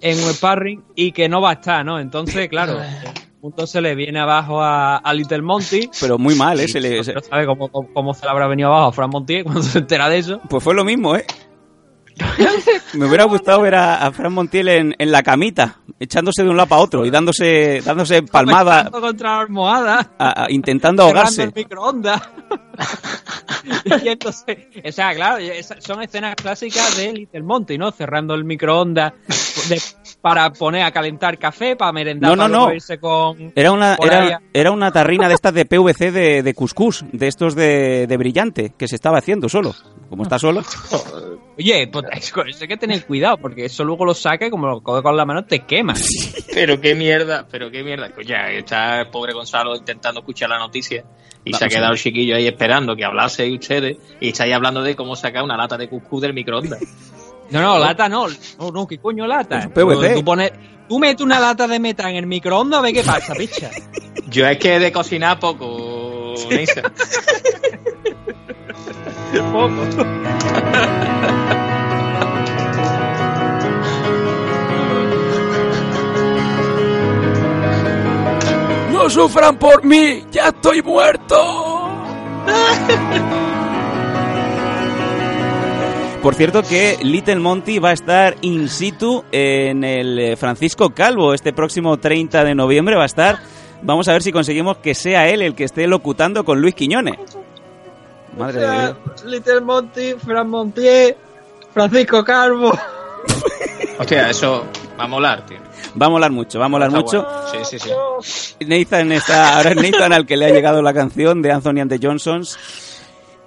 en un sparring y que no va a estar, ¿no? Entonces, claro, [LAUGHS] punto se le viene abajo a, a Little Monty. Pero muy mal, ¿eh? Se le- se- No sabe cómo, cómo, cómo se le habrá venido abajo a Fran Montier cuando se entera de eso. Pues fue lo mismo, ¿eh? Me hubiera gustado ver a, a Fran Montiel en, en la camita, echándose de un lado para otro y dándose, dándose palmada, Comentando contra la almohada. a- a- intentando ahogarse. el microondas. [LAUGHS] y entonces, o sea, claro, son escenas clásicas de Little Monty, ¿no? Cerrando el microondas de- para poner a calentar café, para merendar, No, no, para no. irse con... Era una, era, a- era una tarrina de estas de PVC de, de cuscús, de estos de, de brillante, que se estaba haciendo solo. Como está solo. Oye, pues [LAUGHS] con eso hay que tener cuidado, porque eso luego lo saca y como lo coge con la mano te quema. [LAUGHS] Pero qué mierda, pero qué mierda. Pues ya está el pobre Gonzalo intentando escuchar la noticia y se ha a quedado ver. el chiquillo ahí esperando que hablase ustedes y estáis hablando de cómo sacar una lata de cuscús del microondas. [LAUGHS] No, no, lata no. No, no, ¿qué coño lata? PVC. Tú, pones, tú metes una lata de meta en el microondas, ve qué pasa, picha. Yo es que de cocinar poco, Neisa. [LAUGHS] ¡No sufran por mí! ¡Ya estoy muerto! Por cierto que Little Monty va a estar in situ en el eh, Francisco Calvo este próximo 30 de noviembre. Va a estar. Vamos a ver si conseguimos que sea él el que esté locutando con Luis Quiñones. Madre de Dios. Little Monty, Fran Montier, Francisco Calvo. Hostia, eso va a molar, tío. Va a molar mucho, va a molar Está mucho. bueno. Sí, sí, sí. Nathan está, ahora es Nathan al que le ha llegado la canción de Anthony and the Johnsons.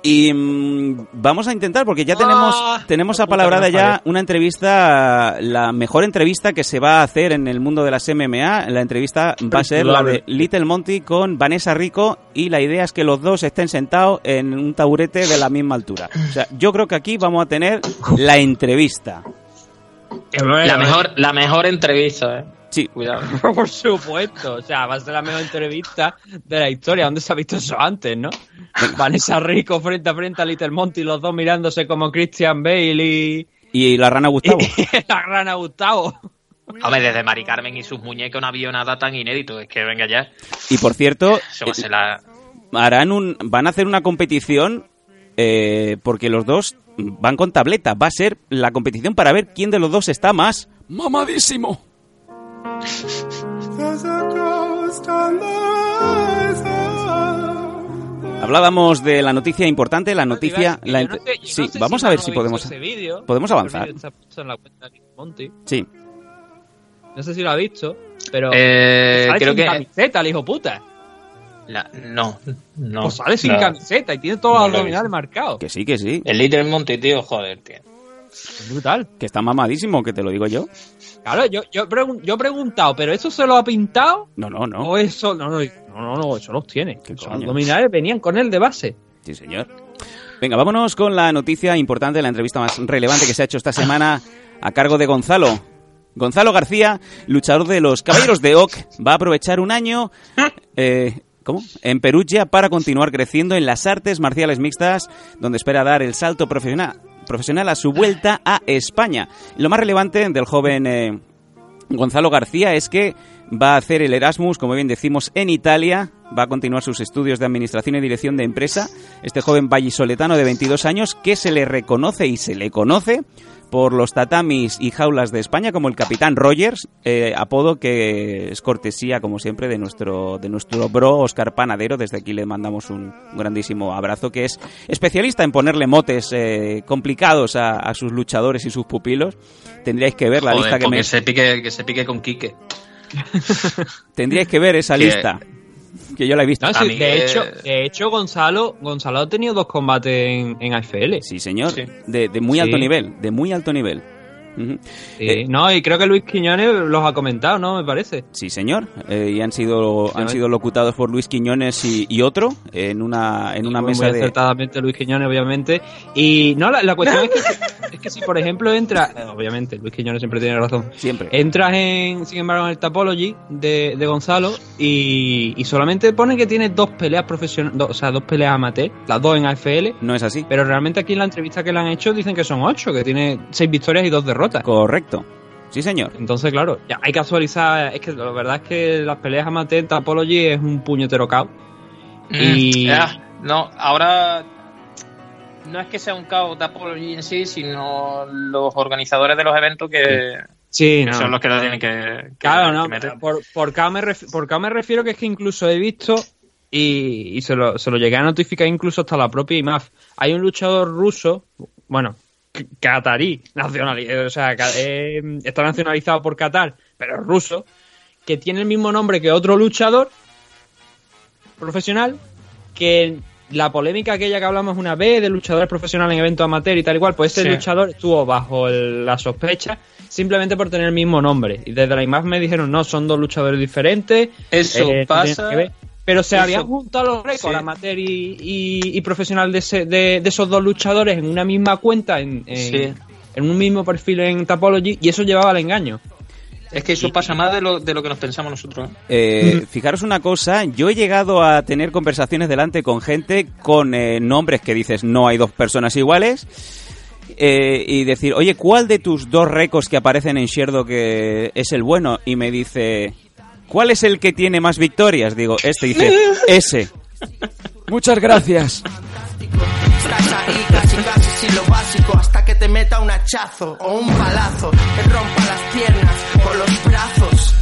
Y mm, vamos a intentar, porque ya tenemos, Ah, tenemos apalabrada ya una entrevista, la mejor entrevista que se va a hacer en el mundo de las MMA. La entrevista va a ser la de Little Monty con Vanessa Rico y la idea es que los dos estén sentados en un taburete de la misma altura. O sea, yo creo que aquí vamos a tener la entrevista. La mejor, la mejor entrevista, eh. Sí, Cuidado. [LAUGHS] Por supuesto, o sea, va a ser la mejor entrevista de la historia. ¿Dónde se ha visto eso antes, no? [LAUGHS] Vanessa Rico frente a frente a Little Monty, los dos mirándose como Christian Bale y, Y la rana Gustavo. [LAUGHS] la rana Gustavo. Hombre, desde Mari Carmen y sus muñecos no había nada tan inédito. Es que venga ya. Y por cierto, ser la... harán un, van a hacer una competición eh, porque los dos van con tableta. Va a ser la competición para ver quién de los dos está más mamadísimo. Hablábamos de la noticia importante, la noticia... Yo la no sé- sí, no sé vamos si a ver si podemos... vídeo. podemos avanzar. En la cuenta de Monty. Sí. No sé si lo ha visto, pero Eh, sale creo sin que... camiseta el hijo puta. la- No, no. Pues sale sin no. camiseta y tiene todos No los abdominales marcados. Que sí, que sí. El Little Monty, tío, joder, tío. Es brutal. Que está mamadísimo, que te lo digo yo. Claro, yo, yo, pregun- yo he preguntado, ¿pero eso se lo ha pintado? No, no, no. ¿O eso? No, no, no, eso los tiene. ¿Qué Los abdominales venían con él de base. Sí, señor. Venga, vámonos con la noticia importante, la entrevista más relevante que se ha hecho esta semana a cargo de Gonzalo. Gonzalo García, luchador de los Caballeros de Oc, va a aprovechar un año eh, ¿cómo? en Perugia para continuar creciendo en las artes marciales mixtas, donde espera dar el salto profesional, profesional a su vuelta a España. Lo más relevante del joven eh, Gonzalo García es que va a hacer el Erasmus, como bien decimos, en Italia. Va a continuar sus estudios de Administración y Dirección de Empresa. Este joven vallisoletano de 22 años que se le reconoce y se le conoce por los tatamis y jaulas de España como el Capitán Rogers, eh, apodo que es cortesía, como siempre, de nuestro, de nuestro bro Oscar Panadero. Desde aquí le mandamos un grandísimo abrazo, que es especialista en ponerle motes eh, complicados a, a sus luchadores y sus pupilos. Tendríais que ver la Joder, lista que me... se pique, que se pique con Quique. [LAUGHS] Tendríais que ver esa Que- lista. Que yo la he visto. No, sí, de, que- hecho, de hecho, Gonzalo, Gonzalo ha tenido dos combates en, en AFL. Sí, señor. Sí. De, de muy alto nivel. De muy alto nivel. Ujú. Sí, Eh, no, y creo que Luis Quiñones los ha comentado, ¿no? Me parece. Sí, señor. Eh, y han sido, han Sí. sido locutados por Luis Quiñones y, y otro en una, en una Muy mesa de... acertadamente Luis Quiñones, obviamente. Y no, la, la cuestión es, que, es que si, por ejemplo, entra, eh, obviamente, Luis Quiñones siempre tiene razón. Siempre. Entras en, sin embargo, en el Tapology de, de Gonzalo y, y solamente pone que tiene dos peleas profesionales, o sea, dos peleas amateur, las dos en AFL, No es así. pero realmente aquí en la entrevista que le han hecho dicen que son ocho, que tiene seis victorias y dos derrotas. Correcto. Sí, señor. Entonces, claro, ya hay que actualizar. Es que la verdad es que las peleas amateur en Tapology es un puñetero caos. Y- Mm, ya, no, ahora no es que sea un caos de Apology en sí, sino los organizadores de los eventos que, Sí, no. son los que lo tienen que, que- Claro, que no. meter. Por, por, caos me ref- por caos me refiero que es que incluso he visto y, y se, lo, se lo llegué a notificar incluso hasta la propia IMAF. Hay un luchador ruso, bueno, catarí, eh, o sea, eh, está nacionalizado por Qatar, pero es ruso, que tiene el mismo nombre que otro luchador profesional, que la polémica aquella que hablamos una vez de luchadores profesionales en eventos amateur y tal igual, pues este Sí. luchador estuvo bajo el- la sospecha simplemente por tener el mismo nombre. Y desde la IMAF me dijeron, no, son dos luchadores diferentes. Eso eh, pasa. Pero se eso- habían juntado los récords Sí. amateur y, y- y profesional de, ese- de, de esos dos luchadores en una misma cuenta, en, en- Sí. en un mismo perfil en Tapology, y eso llevaba al engaño. Es que eso pasa más de lo, de lo que nos pensamos nosotros. ¿eh? Eh, fijaros una cosa, yo he llegado a tener conversaciones delante con gente con eh, nombres que dices no hay dos personas iguales eh, y decir, oye, ¿cuál de tus dos récords que aparecen en Sherdo que es el bueno? Y me dice, ¿cuál es el que tiene más victorias? Digo, este dice, ese. Muchas gracias. Estás ahí casi casi sin lo básico hasta que te meta un hachazo o un palazo, te rompa las piernas o los brazos.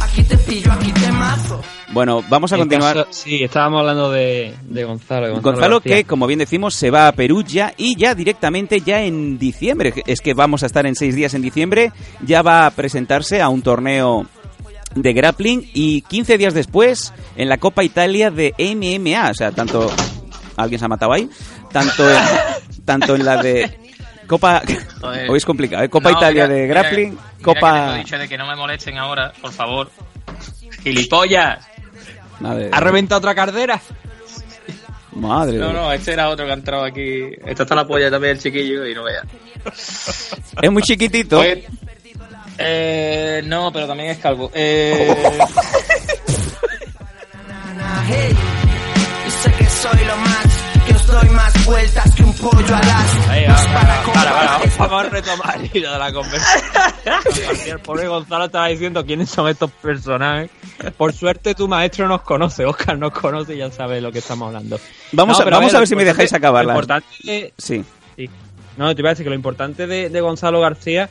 Aquí te pillo, aquí te mazo. Bueno, vamos a En continuar. caso- sí, estábamos hablando de, de Gonzalo. Gonzalo, que como bien decimos se va a Perú ya y ya directamente ya en diciembre, es que vamos a estar en seis días en diciembre, ya va a presentarse a un torneo de grappling y 15 días después en la Copa Italia de MMA, o sea, tanto alguien se ha matado ahí, tanto en, [LAUGHS] tanto en la de Copa Joder. hoy es complicado, ¿eh? Copa No, Italia mira, de mira, grappling, mira que Copa tengo dicho de que no me molesten ahora, por favor. ¡Gilipollas! Madre, ¿Ha reventado otra cardera? madre No, no, este era otro que ha entrado aquí. Esta está la polla también, el chiquillo, y no vea. es muy chiquitito. Oye, eh, no, pero también es calvo. Eh, Hey, yo sé que soy lo más, que os doy más vueltas que un pollo al as. Para para, Vamos a retomar el hilo de la conversación. [LAUGHS] el pobre Gonzalo estaba diciendo quiénes son estos personajes. Por suerte tu maestro nos conoce, Oscar nos conoce y ya sabe de lo que estamos hablando. Vamos, a, pero vamos a ver si me dejáis importante- acabar. Lo importante, Sí. Sí. No, te iba a decir que lo importante de, de Gonzalo García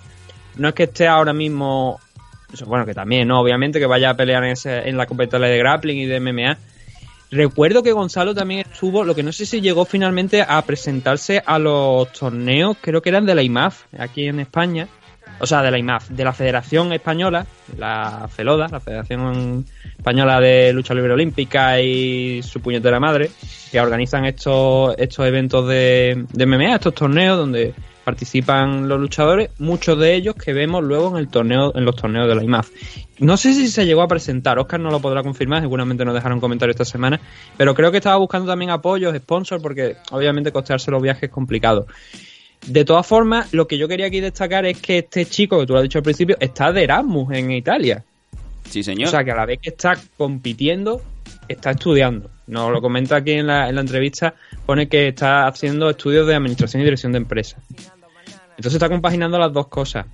no es que esté ahora mismo. Bueno, que también, ¿no? Obviamente que vaya a pelear en, ese- en la competencia de grappling y de MMA. Recuerdo que Gonzalo también estuvo, lo que no sé si llegó finalmente a presentarse a los torneos, creo que eran de la IMAF, aquí en España. O sea, de la IMAF, de la Federación Española, la FELODA, la Federación Española de Lucha Libre Olímpica y su puñetera madre, que organizan estos, estos eventos de MMA, estos torneos donde participan los luchadores, muchos de ellos que vemos luego en el torneo, en los torneos de la IMAF. No sé si se llegó a presentar, Oscar no lo podrá confirmar, seguramente nos dejará un comentario esta semana, pero creo que estaba buscando también apoyos, sponsors, porque obviamente costearse los viajes es complicado. De todas formas, lo que yo quería aquí destacar es que este chico, que tú lo has dicho al principio, está de Erasmus en Italia. Sí, señor. O sea, que a la vez que está compitiendo, está estudiando. Nos lo comenta aquí en la, en la entrevista, pone que está haciendo estudios de administración y dirección de empresas. Entonces está compaginando las dos cosas.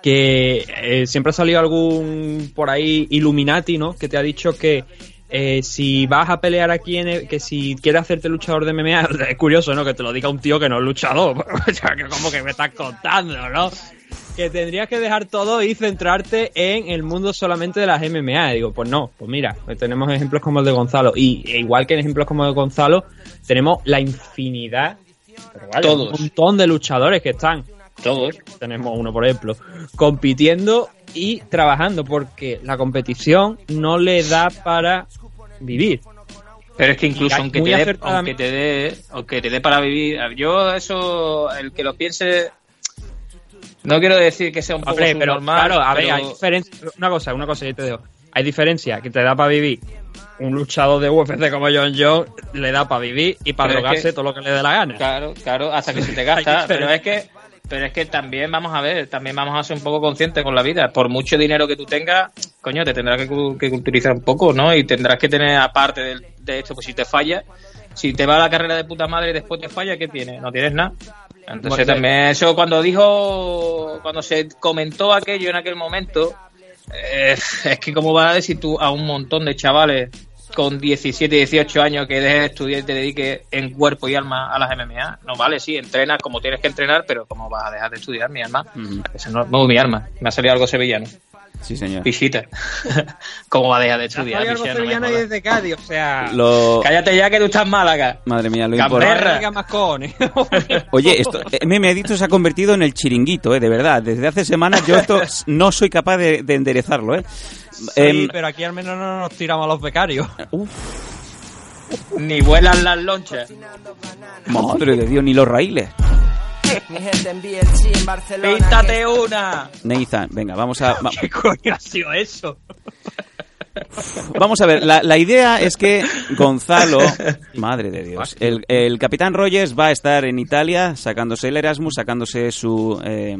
Que eh, siempre ha salido algún por ahí Illuminati, ¿no? Que te ha dicho que eh, si vas a pelear aquí, en que si quieres hacerte luchador de MMA, [LAUGHS] es curioso, ¿no? Que te lo diga un tío que no es luchador. [LAUGHS] como que me estás contando, ¿no? Que tendrías que dejar todo y centrarte en el mundo solamente de las MMA. Y digo, pues no, pues mira, tenemos ejemplos como el de Gonzalo. Y e igual que en ejemplos como el de Gonzalo, tenemos la infinidad, pero vale, Todos. un montón de luchadores que están. Todos. Tenemos uno, por ejemplo, compitiendo y trabajando, porque la competición no le da para vivir. Pero es que incluso aunque te, dé, aunque te dé aunque te dé para vivir, yo eso, el que lo piense, no quiero decir que sea un poco Hombre, pero claro, a ver, pero- hay diferencia. Una cosa, una cosa, yo te digo. Hay diferencia que te da para vivir. Un luchador de UFC como John Jones le da para vivir y para es drogarse que- todo lo que le dé la gana. Claro, claro, hasta que [LAUGHS] se te gasta. pero es que, pero es que también vamos a ver, también vamos a ser un poco conscientes con la vida. Por mucho dinero que tú tengas, coño, te tendrás que, que culturizar un poco, ¿no? Y tendrás que tener, aparte del- de, esto, pues si te falla, si te va la carrera de puta madre y después te falla, ¿qué tienes? No tienes nada. Entonces también eso cuando dijo, cuando se comentó aquello en aquel momento, eh, es que cómo vas a decir tú a un montón de chavales con 17, 18 años que dejes de estudiar y te dediques en cuerpo y alma a las MMA. No vale, sí, entrenas como tienes que entrenar, pero ¿cómo vas a dejar de estudiar, mi alma? Eso no, no, mi alma. Me ha salido algo sevillano. Sí, señor. Visita. [LAUGHS] ¿Cómo va a dejar de estudiar? Pichea? No me es de Cádiz, o sea. Lo... Cállate ya que tú estás en Málaga. Madre mía, lo importante. Diga más cojones. [LAUGHS] Oye, esto, MM Adicto se ha convertido en el chiringuito, ¿eh? De verdad. Desde hace semanas yo esto [LAUGHS] no soy capaz de, de enderezarlo, ¿eh? Sí, Em, pero aquí al menos no nos tiramos a los becarios. Ni vuelan las lonchas. madre de Dios, ni los raíles. Mi gente en BLG en Barcelona. ¡Píntate una! Nathan, venga, vamos a... va- [LAUGHS] ¿Qué coño ha sido eso? [LAUGHS] Vamos a ver, la, la idea es que Gonzalo, [LAUGHS] madre de Dios, el, el capitán Rogers va a estar en Italia sacándose el Erasmus, sacándose su... eh,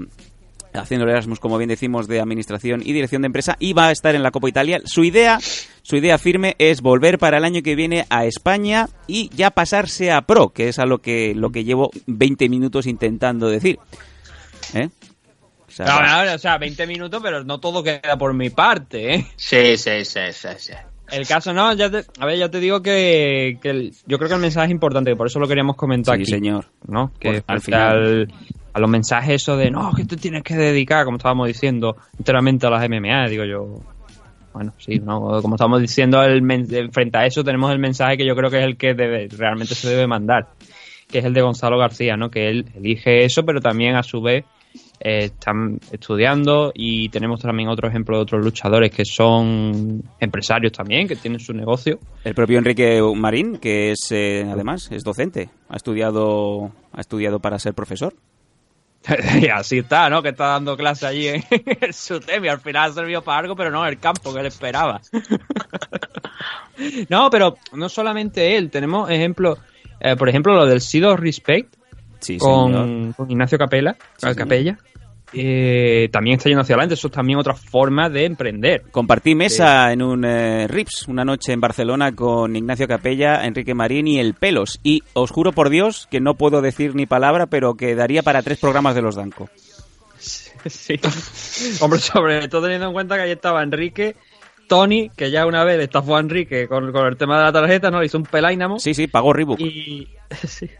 haciendo el Erasmus, como bien decimos, de administración y dirección de empresa, y va a estar en la Copa Italia. Su idea, su idea firme es volver para el año que viene a España y ya pasarse a pro, que es a lo que, lo que llevo 20 minutos intentando decir. ¿Eh? O sea, No, no, no, o sea, 20 minutos, pero no todo queda por mi parte, ¿eh? Sí, sí, sí, sí, sí. El caso no, ya te, a ver, ya te digo que, que el- yo creo que el mensaje es importante, que por eso lo queríamos comentar Sí, aquí. señor. ¿no? Que Pues, al final. A los mensajes eso de, no, que te tienes que dedicar, como estábamos diciendo, enteramente a las MMA, digo yo. Bueno, sí, ¿no? como estamos diciendo, frente a eso tenemos el mensaje que yo creo que es el que debe, realmente se debe mandar, que es el de Gonzalo García, ¿no? Que él elige eso, pero también a su vez eh, están estudiando y tenemos también otro ejemplo de otros luchadores que son empresarios también, que tienen su negocio. El propio Enrique Marín, que es eh, además es docente, ha estudiado ha estudiado para ser profesor. [LAUGHS] y así está, ¿no? Que está dando clase allí en [LAUGHS] el SUTEM y al final ha servido para algo, pero no el campo que él esperaba. [LAUGHS] no, pero no solamente él, tenemos ejemplos, eh, por ejemplo, lo del Sido Respect Sí, con, con Ignacio Capela, Sí. Capella, eh, también está yendo hacia adelante. Eso es también otra forma de emprender. Compartí mesa en un eh, Rips una noche en Barcelona con Ignacio Capella, Enrique Marín y El Pelos. Y os juro por Dios que no puedo decir ni palabra, pero que daría para tres programas de los Danco. [LAUGHS] Sí. Hombre, sobre todo teniendo en cuenta que ahí estaba Enrique, Tony, que ya una vez estafó a Enrique con, con el tema de la tarjeta, ¿no? Le hizo un pelaínamo. Sí, sí, pagó Reebok. Y. [LAUGHS] sí.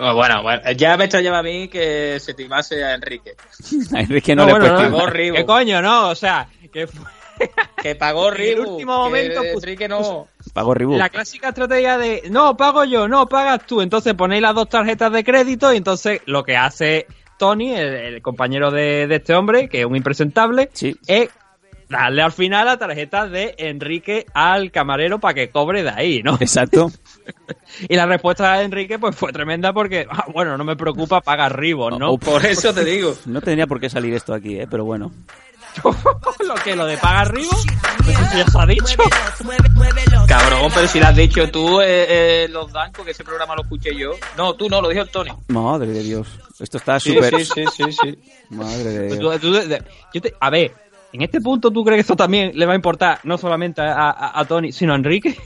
Oh, Bueno, bueno, ya me extrañaba a mí que se timase a Enrique. [LAUGHS] A Enrique no, No, le bueno, puesto- no, Pagó Reebok. ¿Qué coño, no? O sea, que fue [LAUGHS] Que pagó En el último que momento, pues, Enrique no. Pagó Reebok. la clásica estrategia de no, pago yo, no, pagas tú. Entonces ponéis las dos tarjetas de crédito y entonces lo que hace Tony, el, el compañero de, de este hombre, que es un impresentable, Sí. es darle al final la tarjeta de Enrique al camarero para que cobre de ahí, ¿no? Exacto. [LAUGHS] Y la respuesta de Enrique pues fue tremenda porque, ah, bueno, no me preocupa, paga Ribos, ¿no? O- Por eso te digo. [LAUGHS] No tendría por qué salir esto aquí, ¿eh? pero bueno. [LAUGHS] lo que lo de paga Ribos, pues [LAUGHS] eso ya se ha dicho. Cabrón, pero si lo has dicho tú, eh, eh, los Dancos, que ese programa lo escuché yo. No, tú no, lo dijo Tony. Madre de Dios. Esto está Sí, súper... sí, sí, sí, sí. Madre de Pues Dios. tú- tú- de- yo te- a ver, en este punto tú crees que esto también le va a importar no solamente a, a- a Tony, sino a Enrique.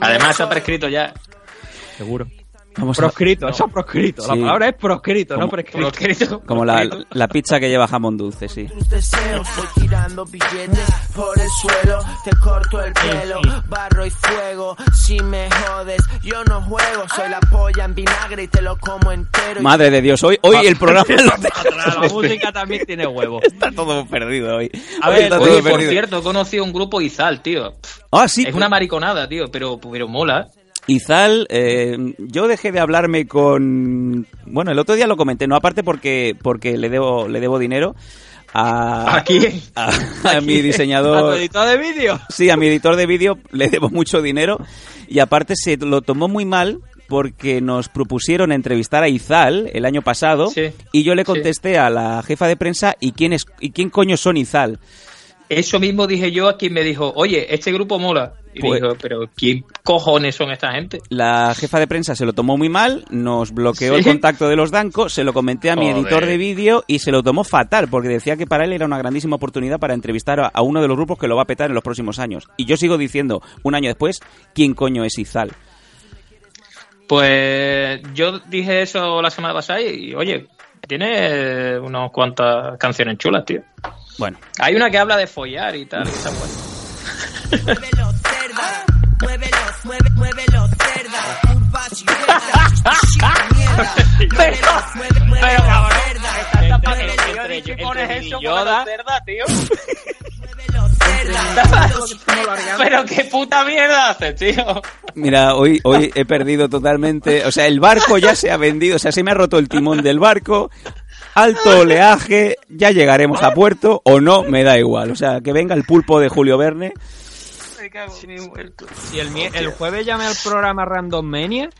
Además, se ha prescrito ya. Seguro. Vamos a- Proscrito, eso es proscrito. La Sí. palabra es proscrito, no prescrito. Proscrito. Como la, la pizza que lleva jamón dulce, sí. la Madre de Dios, hoy, hoy el programa [LAUGHS] la música también tiene huevo. está todo perdido hoy. A ver, Oye, por perdido. cierto, he conocido un grupo Izal, tío. Ah, sí. Es una mariconada, tío, pero, pero mola. Izal, eh, yo dejé de hablarme con... Bueno, el otro día lo comenté, no aparte porque porque le debo le debo dinero a, ¿A quién? a, [LAUGHS] a mi ¿A tu diseñador... editor de vídeo? Sí, a mi editor de vídeo le debo mucho dinero y aparte se lo tomó muy mal porque nos propusieron entrevistar a Izal el año pasado Sí, y yo le sí. contesté a la jefa de prensa y quién es y quién coño son Izal. Eso mismo dije yo a quien me dijo, oye, este grupo mola. Y Pues- dijo, pero ¿quién cojones son esta gente? La jefa de prensa se lo tomó muy mal, nos bloqueó ¿Sí? el contacto de los Dancos, se lo comenté a mi editor de vídeo y se lo tomó fatal porque decía que para él era una grandísima oportunidad para entrevistar a, a uno de los grupos que lo va a petar en los próximos años. Y yo sigo diciendo, un año después, ¿quién coño es Izal? Pues yo dije eso la semana pasada y, oye, tiene unas cuantas canciones chulas, tío. Bueno, Hay una que habla de follar y tal. está buena. Muévelo, cerda. Muévelo, mueve, muévelo, cerda. Curvas y vueltas Chica mierda Muévelo, mueve, muévelo, cerda. Muévelo, Entre- ¿Qué pones entre eso Yoda- con la cerda, tío? muévelo, cerda. Pero qué puta mierda haces, tío. mira, hoy, hoy he perdido totalmente, o sea, el barco ya se ha vendido, o sea, se me ha roto el timón del barco, alto oleaje, ya llegaremos a puerto o no, me da igual, o sea, que venga el pulpo de Julio Verne. Me cago en mi muerto. Si el, el jueves llamé al programa Random Mania,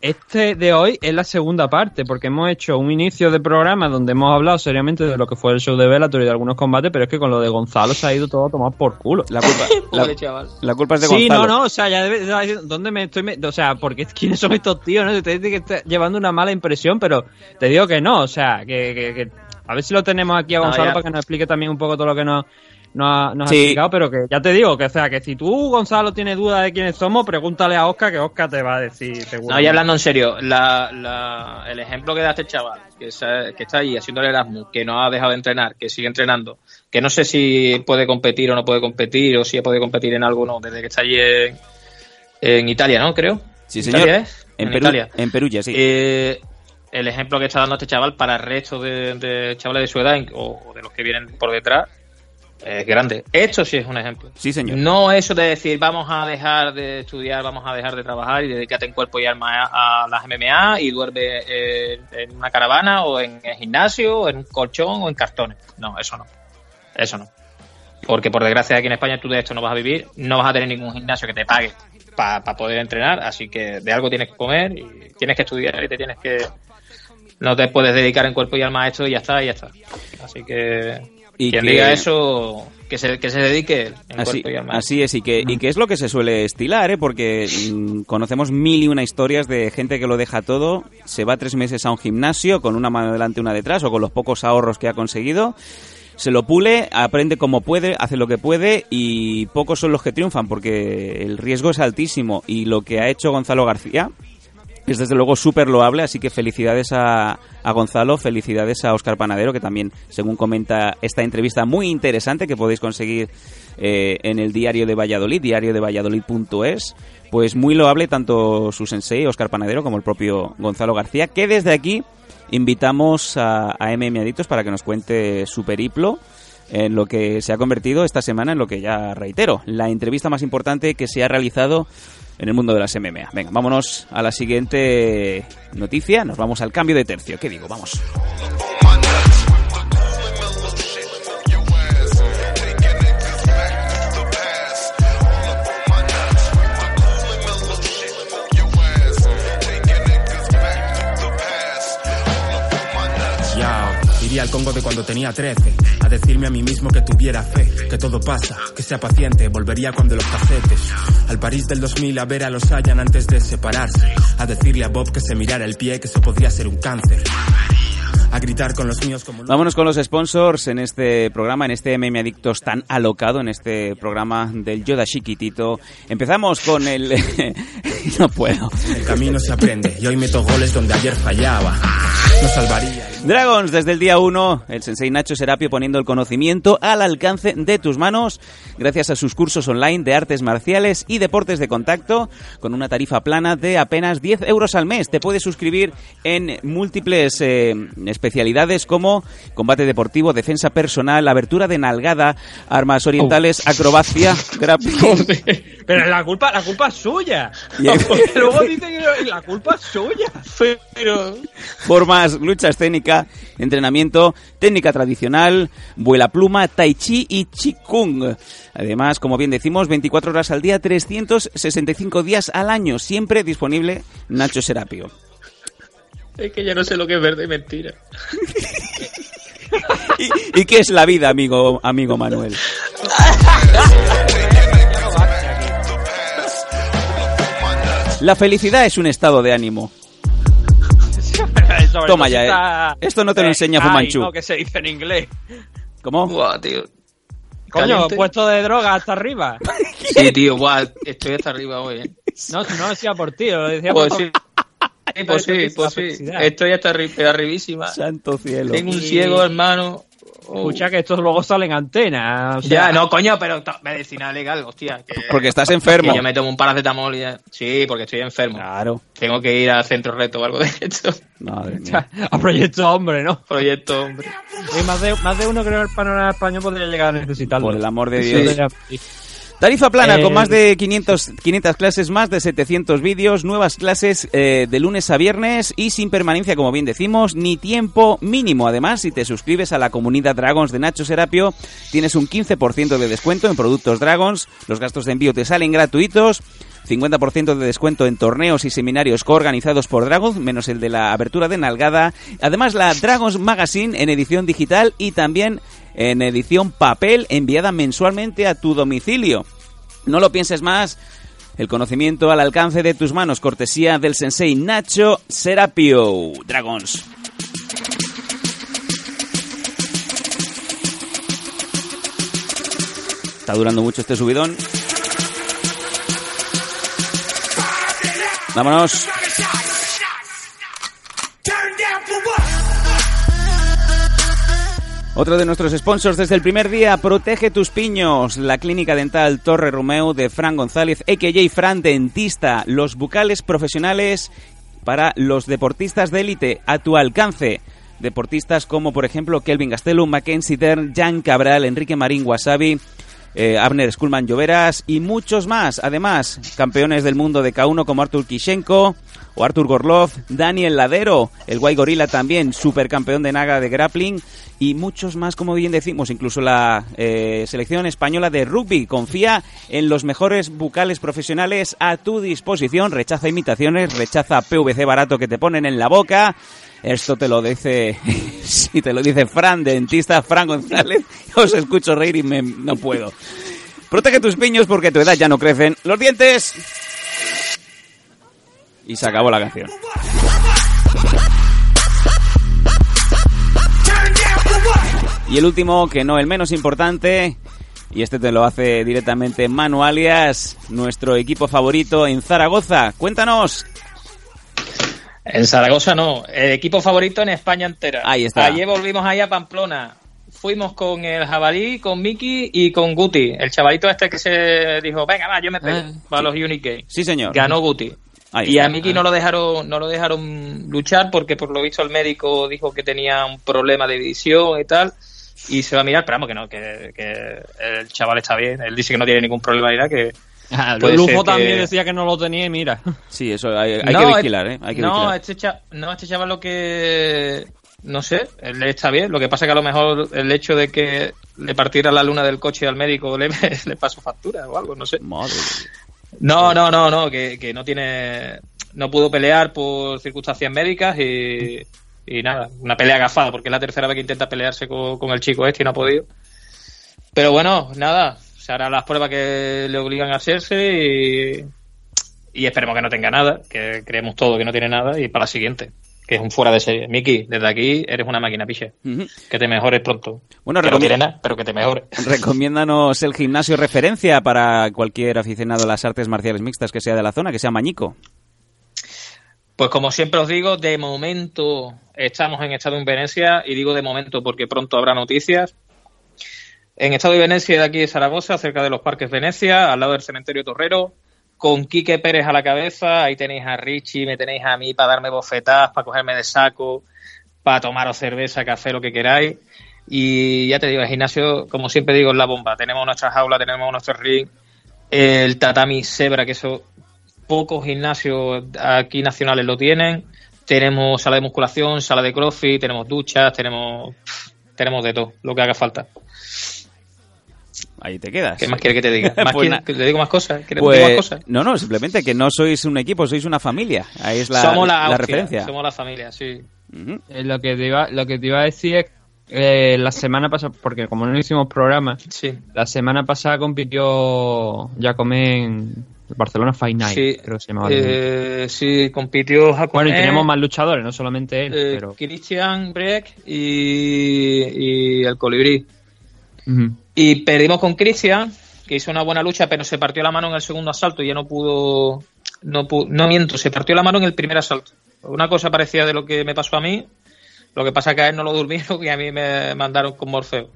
este de hoy es la segunda parte, porque hemos hecho un inicio de programa donde hemos hablado seriamente de lo que fue el show de Bellator y de algunos combates, pero es que con lo de Gonzalo se ha ido todo a tomar por culo. La culpa, [LAUGHS] la, la culpa es de Sí, Gonzalo. no, no, o sea, ya debe, ¿dónde me estoy? met- O sea, porque quiénes son estos tíos, ¿no? Te dice que está llevando una mala impresión, pero te digo que no, o sea, que, que- que- a ver si lo tenemos aquí a Gonzalo para que nos explique también un poco todo lo que nos, nos ha, nos ha explicado, pero que ya te digo, que o sea, que si tú, Gonzalo, tienes dudas de quiénes somos, pregúntale a Oscar, que Oscar te va a decir seguro. No, y hablando en serio, la, la- el ejemplo que da este chaval, que, sa- que está ahí haciendo el Erasmus, que no ha dejado de entrenar, que sigue entrenando, que no sé si puede competir o no puede competir, o si puede competir en algo o no, desde que está allí en, en Italia, ¿no? Creo. Sí, ¿En señor. Italia es? En, En Perú, Italia. en Perugia, sí. Eh, el ejemplo que está dando este chaval para el resto de, de chavales de su edad o, o de los que vienen por detrás es grande. Esto sí es un ejemplo. Sí, señor. No eso de decir vamos a dejar de estudiar, vamos a dejar de trabajar y dedícate en cuerpo y alma a, a las MMA y duerme eh, en una caravana o en el gimnasio o en un colchón o en cartones. No, eso no. Eso no. Porque por desgracia aquí en España tú de esto no vas a vivir, no vas a tener ningún gimnasio que te pague para poder entrenar, así que de algo tienes que comer y tienes que estudiar y te tienes que... No te puedes dedicar en cuerpo y alma a esto y ya está, y ya está. Así que Y Quien que- diga eso, que se, que se dedique Así, cuerpo y alma. así es, y que, y que es lo que se suele estilar, ¿eh? porque mm, conocemos mil y una historias de gente que lo deja todo, se va tres meses a un gimnasio con una mano delante y una detrás, o con los pocos ahorros que ha conseguido, se lo pule, aprende como puede, hace lo que puede, y pocos son los que triunfan, porque el riesgo es altísimo, y lo que ha hecho Gonzalo García es desde luego súper loable, así que felicidades a, a Gonzalo, felicidades a Óscar Panadero, que también, según comenta esta entrevista muy interesante que podéis conseguir eh, en el diario de Valladolid, diario de Valladolid.es, pues muy loable tanto su sensei, Óscar Panadero, como el propio Gonzalo García, que desde aquí invitamos a, a MM para que nos cuente su periplo en lo que se ha convertido esta semana en lo que ya reitero, la entrevista más importante que se ha realizado en el mundo de las MMA. Venga, vámonos a la siguiente noticia, nos vamos al cambio de tercio. ¿Qué digo? Vamos. Congo de cuando tenía 13 A decirme a mí mismo que tuviera fe Que todo pasa, que sea paciente Volvería cuando los casetes Al París del 2000 a ver a los Hayan antes de separarse A decirle a Bob que se mirara el pie Que eso podría ser un cáncer A gritar con los míos como Vámonos con los sponsors en este programa, en este MM Adictos tan alocado, en este programa del Yoda chiquitito. Empezamos con el... [LAUGHS] no puedo. El camino se aprende Y hoy meto goles donde ayer fallaba No salvaría Dragons, desde el día 1, el sensei Nacho Serapio poniendo el conocimiento al alcance de tus manos gracias a sus cursos online de artes marciales y deportes de contacto con una tarifa plana de apenas 10 euros al mes. Te puedes suscribir en múltiples eh, especialidades como combate deportivo, defensa personal, abertura de nalgada, armas orientales, acrobacia, grappling. [LAUGHS] Pero la culpa, la culpa es suya. [LAUGHS] Porque luego dice que la culpa es suya. Pero... formas, lucha escénica, entrenamiento, técnica tradicional, vuela pluma, tai chi y qigong. Además, como bien decimos, 24 horas al día, 365 días al año, siempre disponible Nacho Serapio. Es que ya no sé lo que es verdad [LAUGHS] y mentira. ¿Y qué es la vida, amigo, amigo Manuel? La felicidad es un estado de ánimo. Sobre Toma ya, eh. Esto no te lo Eh, enseña ay, Fumanchu. no, que se dice en inglés. ¿Cómo? Buah, tío. Coño, Caliente. puesto de droga hasta arriba. [LAUGHS] Sí, tío, guau, estoy hasta arriba hoy, eh. No, no lo decía por ti, lo decía Pues por sí. Sí, [LAUGHS] pues sí, pues sí. Estoy hasta arri- arribísima. Santo cielo. Tengo un Y- ciego, hermano. Oh. Escucha que estos luego salen antenas. o sea- Ya, no, coño, pero medicina legal, hostia. que- Porque estás enfermo. que yo me tomo un paracetamol y ya. Sí, porque estoy enfermo. Claro. Tengo que ir al centro reto o algo de esto. Madre [LAUGHS] mía. A proyecto hombre, ¿no? Proyecto, hombre. Y más de, más de uno creo que el panorama español podría llegar a necesitarlo. Por el amor de Sí. Dios. Sí. Tarifa plana Eh, con más de 500, 500 clases, más de 700 vídeos, nuevas clases eh, de lunes a viernes y sin permanencia, como bien decimos, ni tiempo mínimo. Además, si te suscribes a la comunidad Dragons de Nacho Serapio, tienes un 15% de descuento en productos Dragons, los gastos de envío te salen gratuitos. 50% de descuento en torneos y seminarios coorganizados por Dragons, menos el de la abertura de Nalgada. Además, la Dragons Magazine en edición digital y también en edición papel enviada mensualmente a tu domicilio. No lo pienses más. El conocimiento al alcance de tus manos, cortesía del sensei Nacho Serapio. Dragons. Está durando mucho este subidón. Vámonos. Otro de nuestros sponsors desde el primer día, Protege tus piños, la clínica dental Torre Romeo de Fran González, a.k.a. Fran Dentista, los bucales profesionales para los deportistas de élite a tu alcance. Deportistas como por ejemplo Kelvin Gastelum, Mackenzie Dern, Jan Cabral, Enrique Marín Wasabi, eh, Abner Skulman Lloveras y muchos más. Además, campeones del mundo de K1 como Artur Kishenko o Artur Gorlov, Daniel Ladero, el Guay Gorila también, supercampeón de Naga de grappling y muchos más, como bien decimos, incluso la eh, selección española de rugby. Confía en los mejores bucales profesionales a tu disposición, rechaza imitaciones, rechaza PVC barato que te ponen en la boca Esto te lo dice, [LAUGHS] si te lo dice Fran, dentista Fran González, os escucho reír y me, no puedo. Protege tus piños porque a tu edad ya no crecen los dientes. Y se acabó la canción. Y el último, que no el menos importante, y este te lo hace directamente Manu Alias, nuestro equipo favorito en Zaragoza. Cuéntanos. En Zaragoza no, el equipo favorito en España entera. Ahí está. Ayer volvimos ahí a Pamplona. Fuimos con el jabalí, con Miki y con Guti. El chavalito este que se dijo, venga, va, yo me pego Ah, para los Unique. Sí, señor. Ganó Guti. Ahí y a Miki no lo dejaron no lo dejaron luchar porque por lo visto el médico dijo que tenía un problema de visión y tal y se va a mirar pero vamos que no que, que el chaval está bien él dice que no tiene ningún problema nada que puede Lujo que- también decía que no lo tenía y mira. [LAUGHS] Sí, eso hay, hay No, que es- vigilar, ¿eh? Hay que no, vigilar. este cha- no, este chaval lo que. No sé, él está bien. Lo que pasa que a lo mejor el hecho de que le partiera la luna del coche al médico le, [LAUGHS] le pasó factura o algo, no sé. Madre. No, no, no, no, que, que no tiene. No pudo pelear por circunstancias médicas y. Y nada, una pelea agafada, porque es la tercera vez que intenta pelearse con, con el chico este y no ha podido. Pero bueno, nada, se harán las pruebas que le obligan a hacerse y, y esperemos que no tenga nada, que creemos todo que no tiene nada y para la siguiente, que es un fuera de serie. Miki, desde aquí eres una máquina piche. Que te mejores pronto. Bueno, que no tiene nada, pero que te mejores. [LAUGHS] Recomiéndanos el gimnasio referencia para cualquier aficionado a las artes marciales mixtas que sea de la zona, que sea Mañico. Pues como siempre os digo, de momento estamos en estado en Venecia y digo de momento porque pronto habrá noticias. En estado de Venecia de aquí de Zaragoza, cerca de los parques Venecia, al lado del cementerio Torrero, con Quique Pérez a la cabeza, ahí tenéis a Richie, me tenéis a mí para darme bofetadas, para cogerme de saco, para tomaros cerveza, café, lo que queráis. Y ya te digo, el gimnasio, como siempre digo, es la bomba. Tenemos nuestra jaula, tenemos nuestro ring, el tatami Zebra, que eso pocos gimnasios aquí nacionales lo tienen. Tenemos sala de musculación, sala de crossfit, tenemos duchas, tenemos tenemos de todo, lo que haga falta. Ahí te quedas. ¿Qué más quiere [LAUGHS] que te diga? ¿Más Pues quiere- na- que ¿Le digo más Pues, más cosas? no, no, simplemente que no sois un equipo, sois una familia. Ahí es la, somos la, la hostia, referencia. Somos la familia, sí. Eh, lo que te iba, lo que te iba a decir es eh, la semana pasada, porque como no hicimos programa, Sí. la semana pasada compitió Jacomé en Barcelona Fight Night, Sí, creo que se llamaba. el evento. eh, sí, compitió Jacome, bueno, y teníamos más luchadores, no solamente él, eh, pero... Christian Breck y, y el Colibrí. Ujú. Y perdimos con Cristian, que hizo una buena lucha, pero se partió la mano en el segundo asalto y ya no pudo. No, pu- no miento, se partió la mano en el primer asalto. Una cosa parecida de lo que me pasó a mí. Lo que pasa es que a él no lo durmieron [LAUGHS] y a mí me mandaron con Morfeo.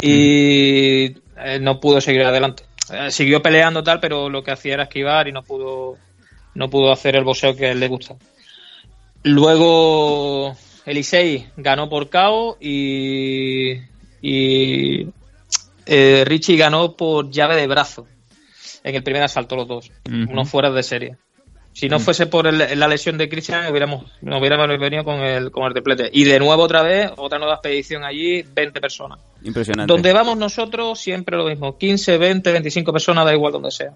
Y eh, no pudo seguir adelante. Eh, siguió peleando tal, pero lo que hacía era esquivar y no pudo, no pudo hacer el boxeo que a él le gusta. Luego Elisei ganó por KO y eh, Richie ganó por llave de brazo en el primer asalto los dos, Ujú. unos fuera de serie. Si no fuese por el- la lesión de Christian, hubiéramos, nos hubiéramos venido con el, con el triplete. Y de nuevo otra vez, otra nueva expedición allí, 20 personas. Impresionante. Donde vamos nosotros, siempre lo mismo. 15, 20, 25 personas, da igual donde sea.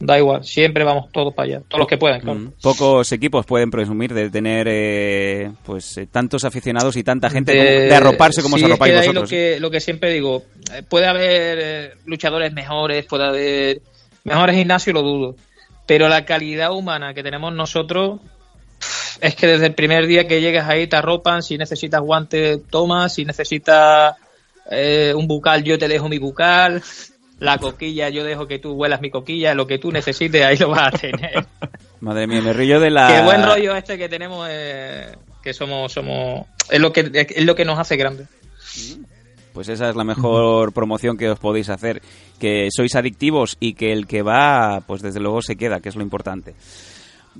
Da igual, siempre vamos todos para allá. Todos los que puedan, claro. Mm. Pocos equipos pueden presumir de tener eh, pues eh, tantos aficionados y tanta gente como- de, arroparse como sí, os es arropáis que ahí vosotros. Lo que, lo que siempre digo, eh, puede haber eh, luchadores mejores, puede haber mejores gimnasios, lo dudo. Pero la calidad humana que tenemos nosotros es que desde el primer día que llegas ahí te arropan, si necesitas guantes, tomas, si necesitas eh, un bucal, yo te dejo mi bucal. La coquilla, yo dejo que tú huelas mi coquilla, lo que tú necesites, ahí lo vas a tener. [LAUGHS] Madre mía, me río de la... Qué buen rollo este que tenemos, eh, que somos, somos, es lo que, es lo que nos hace grandes. Pues esa es la mejor promoción que os podéis hacer. Que sois adictivos y que el que va, pues desde luego se queda, que es lo importante.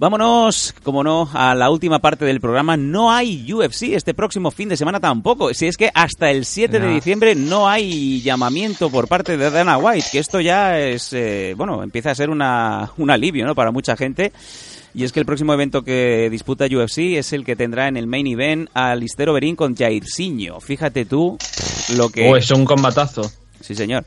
Vámonos, como no, a la última parte del programa. No hay UFC este próximo fin de semana tampoco. Si es que hasta el 7 de diciembre no hay llamamiento por parte de Dana White, que esto ya es, eh, bueno, empieza a ser una, un alivio, ¿no? Para mucha gente. Y es que el próximo evento que disputa UFC es el que tendrá en el main event a Listero Berín con Jairzinho. Fíjate tú lo que... Oh, es un combatazo. Sí, señor.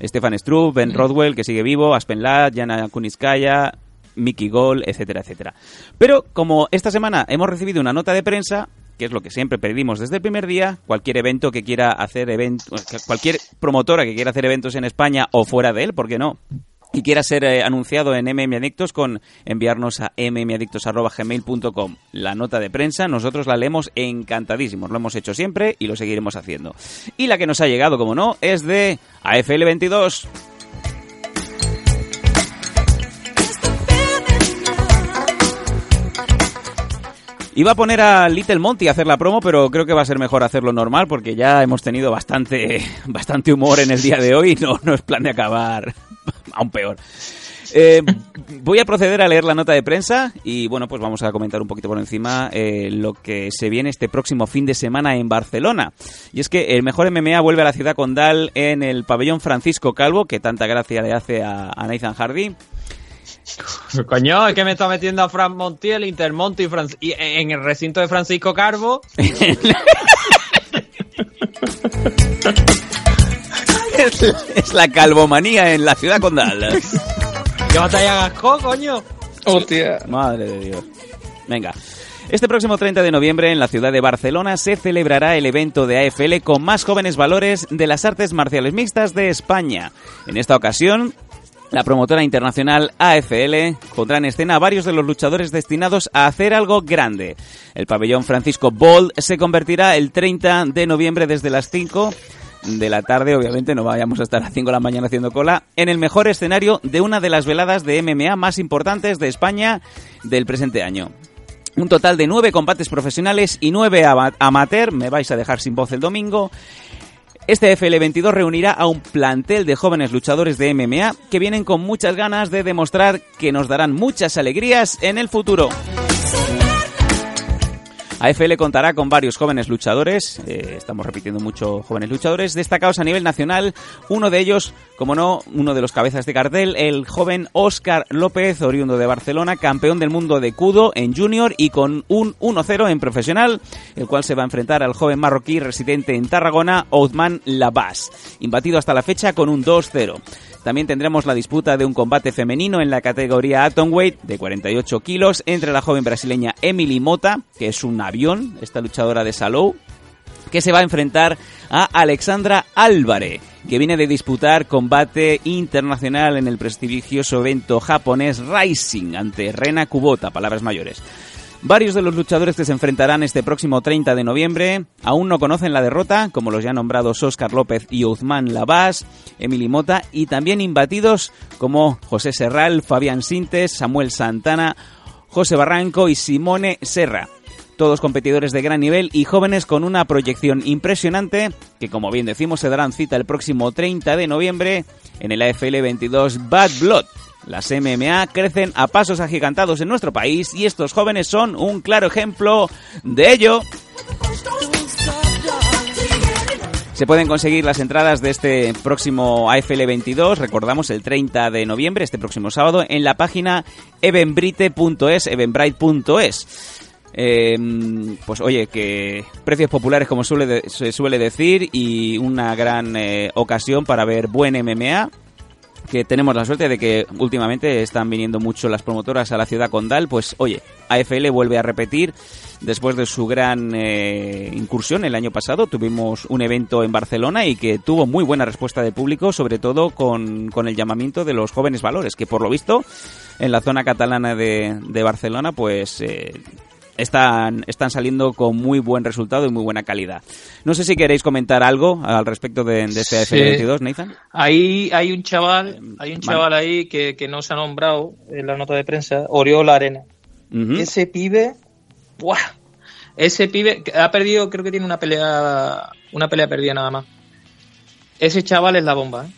Stefan Struve, Ben Rodwell, que sigue vivo, Aspen Ladd, Jana Kuniskaya, Mickey Gol, etcétera, etcétera. Pero como esta semana hemos recibido una nota de prensa, que es lo que siempre pedimos desde el primer día, cualquier evento que quiera hacer eventos, cualquier promotora que quiera hacer eventos en España o fuera de él, ¿por qué no? y quiera ser eh, anunciado en MM Adictos con enviarnos a mmadictos.gmail.com la nota de prensa, nosotros la leemos encantadísimos, lo hemos hecho siempre y lo seguiremos haciendo. Y la que nos ha llegado, como no, es de AFL22. Iba a poner a Little Monty a hacer la promo, pero creo que va a ser mejor hacerlo normal porque ya hemos tenido bastante, [LAUGHS] bastante humor en el día de hoy y no, no es plan de acabar [LAUGHS] aún peor. Eh, voy a proceder a leer la nota de prensa y bueno, pues vamos a comentar un poquito por encima eh, lo que se viene este próximo fin de semana en Barcelona. Y es que el mejor MMA vuelve a la ciudad condal en el pabellón Francisco Calvo, que tanta gracia le hace a, a Nathan Hardy. [LAUGHS] Coño, es que me está metiendo a Fran Montiel, Intermonte y, Fran- y en el recinto de Francisco Carbo. es, [LAUGHS] es la calvomanía en la ciudad condal. ¿Qué batalla gascó, coño? Hostia. Madre de Dios. Venga. Este próximo 30 de noviembre en la ciudad de Barcelona se celebrará el evento de AFL con más jóvenes valores de las artes marciales mixtas de España. En esta ocasión, la promotora internacional AFL pondrá en escena a varios de los luchadores destinados a hacer algo grande. El pabellón Francisco Bold se convertirá el 30 de noviembre desde las 5 de la tarde, obviamente no vayamos a estar a las 5 de la mañana haciendo cola, en el mejor escenario de una de las veladas de MMA más importantes de España del presente año. Un total de nueve combates profesionales y nueve ama- amateur, me vais a dejar sin voz el domingo. Este FL22 reunirá a un plantel de jóvenes luchadores de MMA que vienen con muchas ganas de demostrar que nos darán muchas alegrías en el futuro. AFL contará con varios jóvenes luchadores, eh, estamos repitiendo mucho jóvenes luchadores, destacados a nivel nacional. Uno de ellos, como no, uno de los cabezas de cartel, el joven Óscar López, oriundo de Barcelona, campeón del mundo de Kudo en junior y con un 1-0 en profesional, el cual se va a enfrentar al joven marroquí residente en Tarragona, Othman Labas, imbatido hasta la fecha con un 2-0. También tendremos la disputa de un combate femenino en la categoría Atomweight de 48 kilos entre la joven brasileña Emily Mota, que es un avión, esta luchadora de Salou, que se va a enfrentar a Alexandra Álvarez, que viene de disputar combate internacional en el prestigioso evento japonés Rising ante Rena Kubota, palabras mayores. Varios de los luchadores que se enfrentarán este próximo 30 de noviembre aún no conocen la derrota, como los ya nombrados Óscar López y Uzman Labás, Emily Mota y también imbatidos como José Serral, Fabián Sintes, Samuel Santana, José Barranco y Simone Serra. Todos competidores de gran nivel y jóvenes con una proyección impresionante que, como bien decimos, se darán cita el próximo 30 de noviembre en el AFL 22 Bad Blood. Las MMA crecen a pasos agigantados en nuestro país y estos jóvenes son un claro ejemplo de ello. Se pueden conseguir las entradas de este próximo AFL 22, recordamos el 30 de noviembre, este próximo sábado, en la página evenbrite.es, evenbrite.es. Eh, pues oye, que precios populares como suele se suele decir y una gran eh, ocasión para ver buen MMA que tenemos la suerte de que últimamente están viniendo mucho las promotoras a la ciudad condal, pues oye, AFL vuelve a repetir después de su gran eh, incursión el año pasado. Tuvimos un evento en Barcelona y que tuvo muy buena respuesta del público, sobre todo con, con el llamamiento de los jóvenes valores, que por lo visto en la zona catalana de, de Barcelona, pues... eh, están, están saliendo con muy buen resultado y muy buena calidad. No sé si queréis comentar algo al respecto de, de este Sí. AFL22, Nathan. Ahí hay un chaval, hay un chaval ahí que, que no se ha nombrado en la nota de prensa, Oriola Arena. Ese pibe, ¡buah! Ese pibe ha perdido, creo que tiene una pelea, una pelea perdida nada más. Ese chaval es la bomba, ¿eh?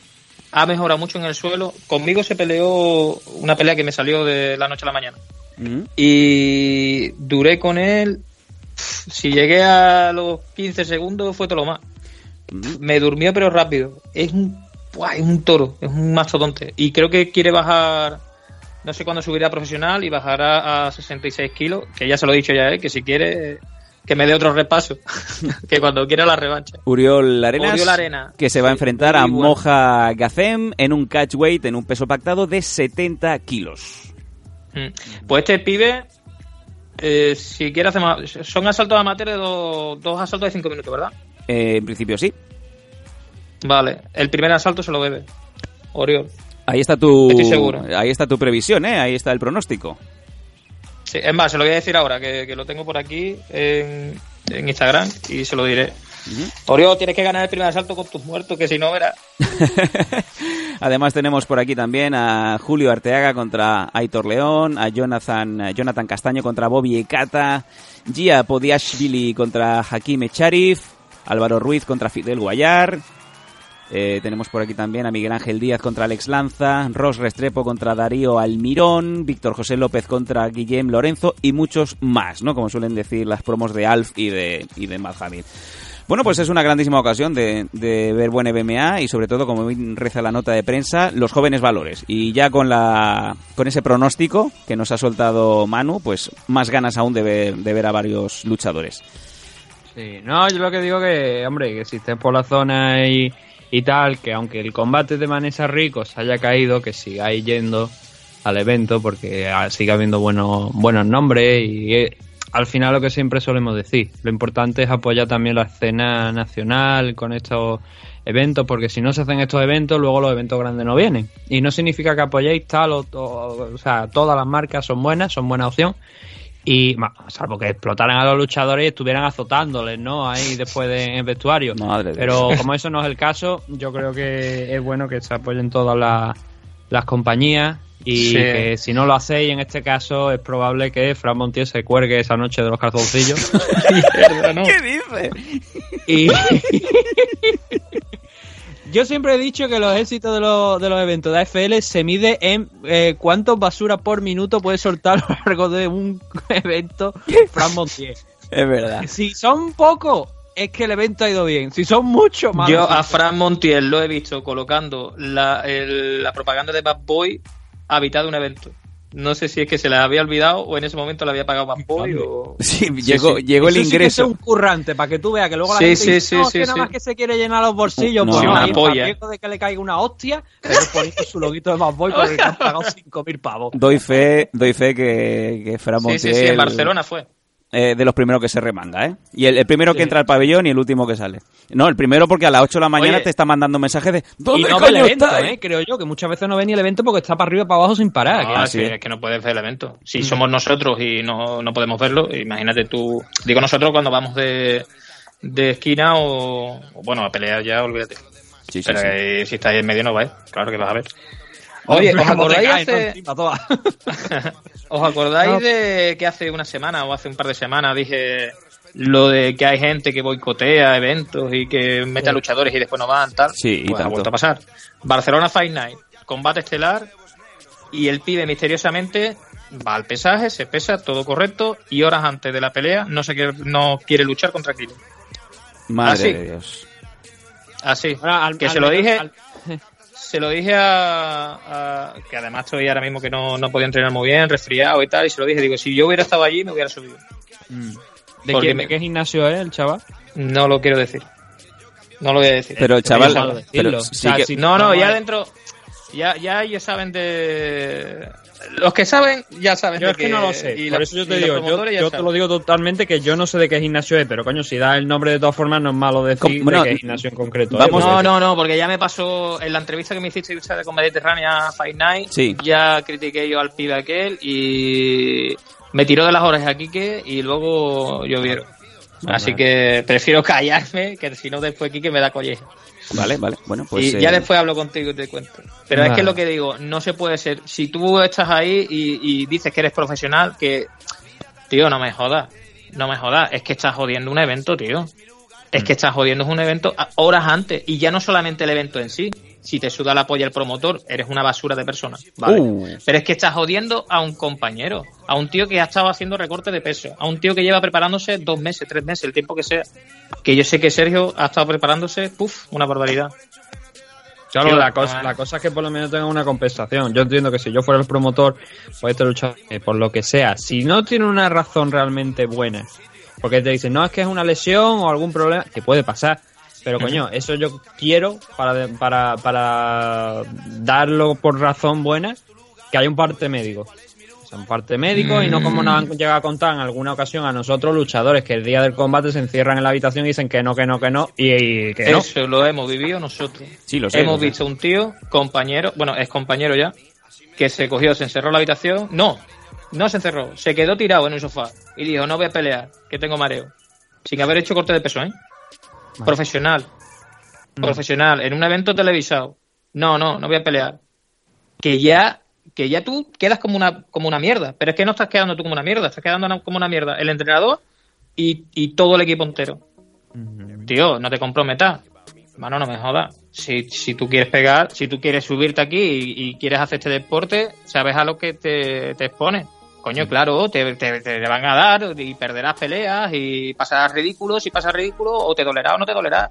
Ha mejorado mucho en el suelo. Conmigo se peleó una pelea que me salió de la noche a la mañana. Ujú. Y duré con él. Si llegué a los 15 segundos, fue todo lo más. Me durmió, pero rápido. Es un, ¡buah! es un toro, es un mastodonte. Y creo que quiere bajar. No sé cuándo subirá profesional y bajará a 66 kilos. Que ya se lo he dicho ya, ¿eh? que si quiere, que me dé otro repaso. [LAUGHS] que cuando quiera la revancha. Uriol Arenas, Uriol Arena. que se va a enfrentar a. Moja Gazem en un catchweight, en un peso pactado de 70 kilos. Mm. Pues este pibe, eh, si quiere hacer más, son asaltos amateur de dos, dos asaltos de cinco minutos, ¿verdad? Eh, en principio sí. Vale, el primer asalto se lo bebe. Oriol. Ahí está tu. Estoy seguro. Ahí está tu previsión, ¿eh? Ahí está el pronóstico. Sí, es más, se lo voy a decir ahora, que, que lo tengo por aquí en, en Instagram y se lo diré. Oriol, tienes que ganar el primer asalto con tus muertos, que si no, verás. [LAUGHS] Además tenemos por aquí también a Julio Arteaga contra Aitor León, a Jonathan, Jonathan Castaño contra Bobby Ekata, Gia Podiashvili contra Hakim Echarif, Álvaro Ruiz contra Fidel Guayar, eh, tenemos por aquí también a Miguel Ángel Díaz contra Alex Lanza, Ros Restrepo contra Darío Almirón, Víctor José López contra Guillem Lorenzo y muchos más, ¿no? Como suelen decir las promos de Alf y de, y de. Bueno, pues es una grandísima ocasión de, de ver buen MMA y sobre todo, como reza la nota de prensa, los jóvenes valores. Y ya con la con ese pronóstico que nos ha soltado Manu, pues más ganas aún de ver, de ver a varios luchadores. Sí, no, yo lo que digo que, hombre, que si estés por la zona y, y tal, que aunque el combate de Manesa Ricos haya caído, que sigáis yendo al evento porque ah, sigue habiendo buenos, buenos nombres y al final lo que siempre solemos decir, lo importante es apoyar también la escena nacional con estos eventos, porque si no se hacen estos eventos, luego los eventos grandes no vienen. Y no significa que apoyéis tal o, o, o sea, todas las marcas son buenas, son buena opción. Y salvo que explotaran a los luchadores y estuvieran azotándoles, ¿no? Ahí después de, en el vestuario. Madre Pero Dios. como eso no es el caso, yo creo que es bueno que se apoyen todas las, las compañías y Sí. que si no lo hacéis en este caso es probable que Fran Montiel se cuelgue esa noche de los calzoncillos. [LAUGHS] ¿Qué dice? Y [LAUGHS] yo siempre he dicho que los éxitos de los, de los eventos de AFL se mide en eh, cuántos basura por minuto puede soltar [LAUGHS] a lo largo de un evento Fran Montiel. Es verdad. Si son pocos, es que el evento ha ido bien. Si son muchos, más. Yo a Fran Montiel lo he visto colocando la, el- la propaganda de Bad Boy a mitad de un evento. No sé si es que se la había olvidado o en ese momento le había pagado Bad Boy o... [LAUGHS] Sí, llegó, llegó el Eso sí que ingreso. es un currante, para que tú veas que luego la Sí, gente sí, dice, sí, no, sí, que nada sí. más que se quiere llenar los bolsillos, No, pues sí, no, una polla. de que le caiga una hostia, pero poniendo su loguito de Bad Boy porque le han pagado 5.000 pavos. Doy fe, doy fe que, que Fran Sí, sí, Montiel, sí, en Barcelona fue. Eh, de los primeros que se remanga, ¿eh? Y el, el primero que Sí. entra al pabellón y el último que sale. No, el primero porque a las 8 de la mañana Oye. te está mandando mensajes de Y ¿Dónde no ve el coño evento? ¿eh? creo yo, que muchas veces no ve ni el evento porque está para arriba y para abajo sin parar. No, que- así que, es. es que no puedes ver el evento. Si somos nosotros y no, no podemos verlo, imagínate tú. Digo nosotros cuando vamos de, de esquina o, o, bueno, a pelear ya, olvídate. Sí, sí, Pero sí. si estáis en medio no vais, claro que vas a ver. Oye, [LAUGHS] ¿os acordáis. ¿os acordáis de que hace una semana o hace un par de semanas dije lo de que hay gente que boicotea eventos y que mete a luchadores y después no van, tal? Sí, y pues ha vuelto a pasar. Barcelona Fight Night, combate estelar y el pibe misteriosamente va al pesaje, se pesa, todo correcto y horas antes de la pelea no se quiere, no quiere luchar contra Kilo. Madre de Dios. Así, al- que al se lo dije, al- se lo dije a, a- que además estoy ahora mismo que no, no podía entrenar muy bien, resfriado y tal, y se lo dije, digo, si yo hubiera estado allí me hubiera subido. ¿De, Porque qué, me- de qué gimnasio es el chaval? No lo quiero decir. No lo voy a decir. Pero el chaval, Ellos saben. pero decirlo. sí O sea, que- si- No, no, ya dentro. Ya, ya ellos saben de. Los que saben, ya saben Yo de es que no lo sé, y por los- eso yo te digo, yo, te lo digo totalmente que yo no sé de qué gimnasio es, pero coño, si da el nombre de todas formas no es malo decir Com- bueno, de qué gimnasio en concreto. vamos- ¿eh? No, no, no, porque ya me pasó en la entrevista que me hiciste usted con Mediterránea Fight Night. Sí. Ya critiqué yo al pibe aquel y me tiró de las orejas a Quique y luego llovieron. Así que prefiero callarme, que si no después Quique me da colleja. Vale, vale. Bueno, pues. y ya eh, después hablo contigo y te cuento. Pero es que lo que digo, no se puede ser. Si tú estás ahí y, y dices que eres profesional, que. Tío, no me jodas. No me jodas. Es que estás jodiendo un evento, tío. Es Mm. que estás jodiendo un evento horas antes. Y ya no solamente el evento en sí. Si te suda la polla el promotor, eres una basura de persona. ¿vale? Uh. Pero es que estás jodiendo a un compañero. A un tío que ha estado haciendo recorte de peso. A un tío que lleva preparándose dos meses, tres meses, el tiempo que sea. Que yo sé que Sergio ha estado preparándose, puf, una barbaridad. Claro, la cosa, ah. la cosa es que por lo menos tenga una compensación. Yo entiendo que si yo fuera el promotor, pues este luchador, eh, por lo que sea, si no tiene una razón realmente buena, porque te dicen, no, es que es una lesión o algún problema, que puede pasar, pero coño, eso yo quiero para, para, para darlo por razón buena, que haya un parte médico. son parte médicos y no como nos han llegado a contar en alguna ocasión a nosotros luchadores que el día del combate se encierran en la habitación y dicen que no, que no, que no y, y que no. Eso lo hemos vivido nosotros. Sí, lo sé. hemos lo sé. visto un tío, compañero, bueno, es compañero ya, que se cogió, se encerró en la habitación. No, no se encerró, se quedó tirado en un sofá y dijo, no voy a pelear, que tengo mareo. Sin haber hecho corte de peso, ¿eh? Profesional. Profesional, en un evento televisado. No, no, no voy a pelear. Que ya, que ya tú quedas como una, como una mierda. Pero es que no estás quedando tú como una mierda, estás quedando como una mierda. El entrenador y, y todo el equipo entero. Tío, no te comprometas. Mano, no me jodas. Si, si tú quieres pegar, si tú quieres subirte aquí y, y quieres hacer este deporte, sabes a lo que te, te expones. Coño, claro, te, te, te van a dar y perderás peleas y pasarás ridículo, si pasas ridículo, o te dolerá o no te dolerá.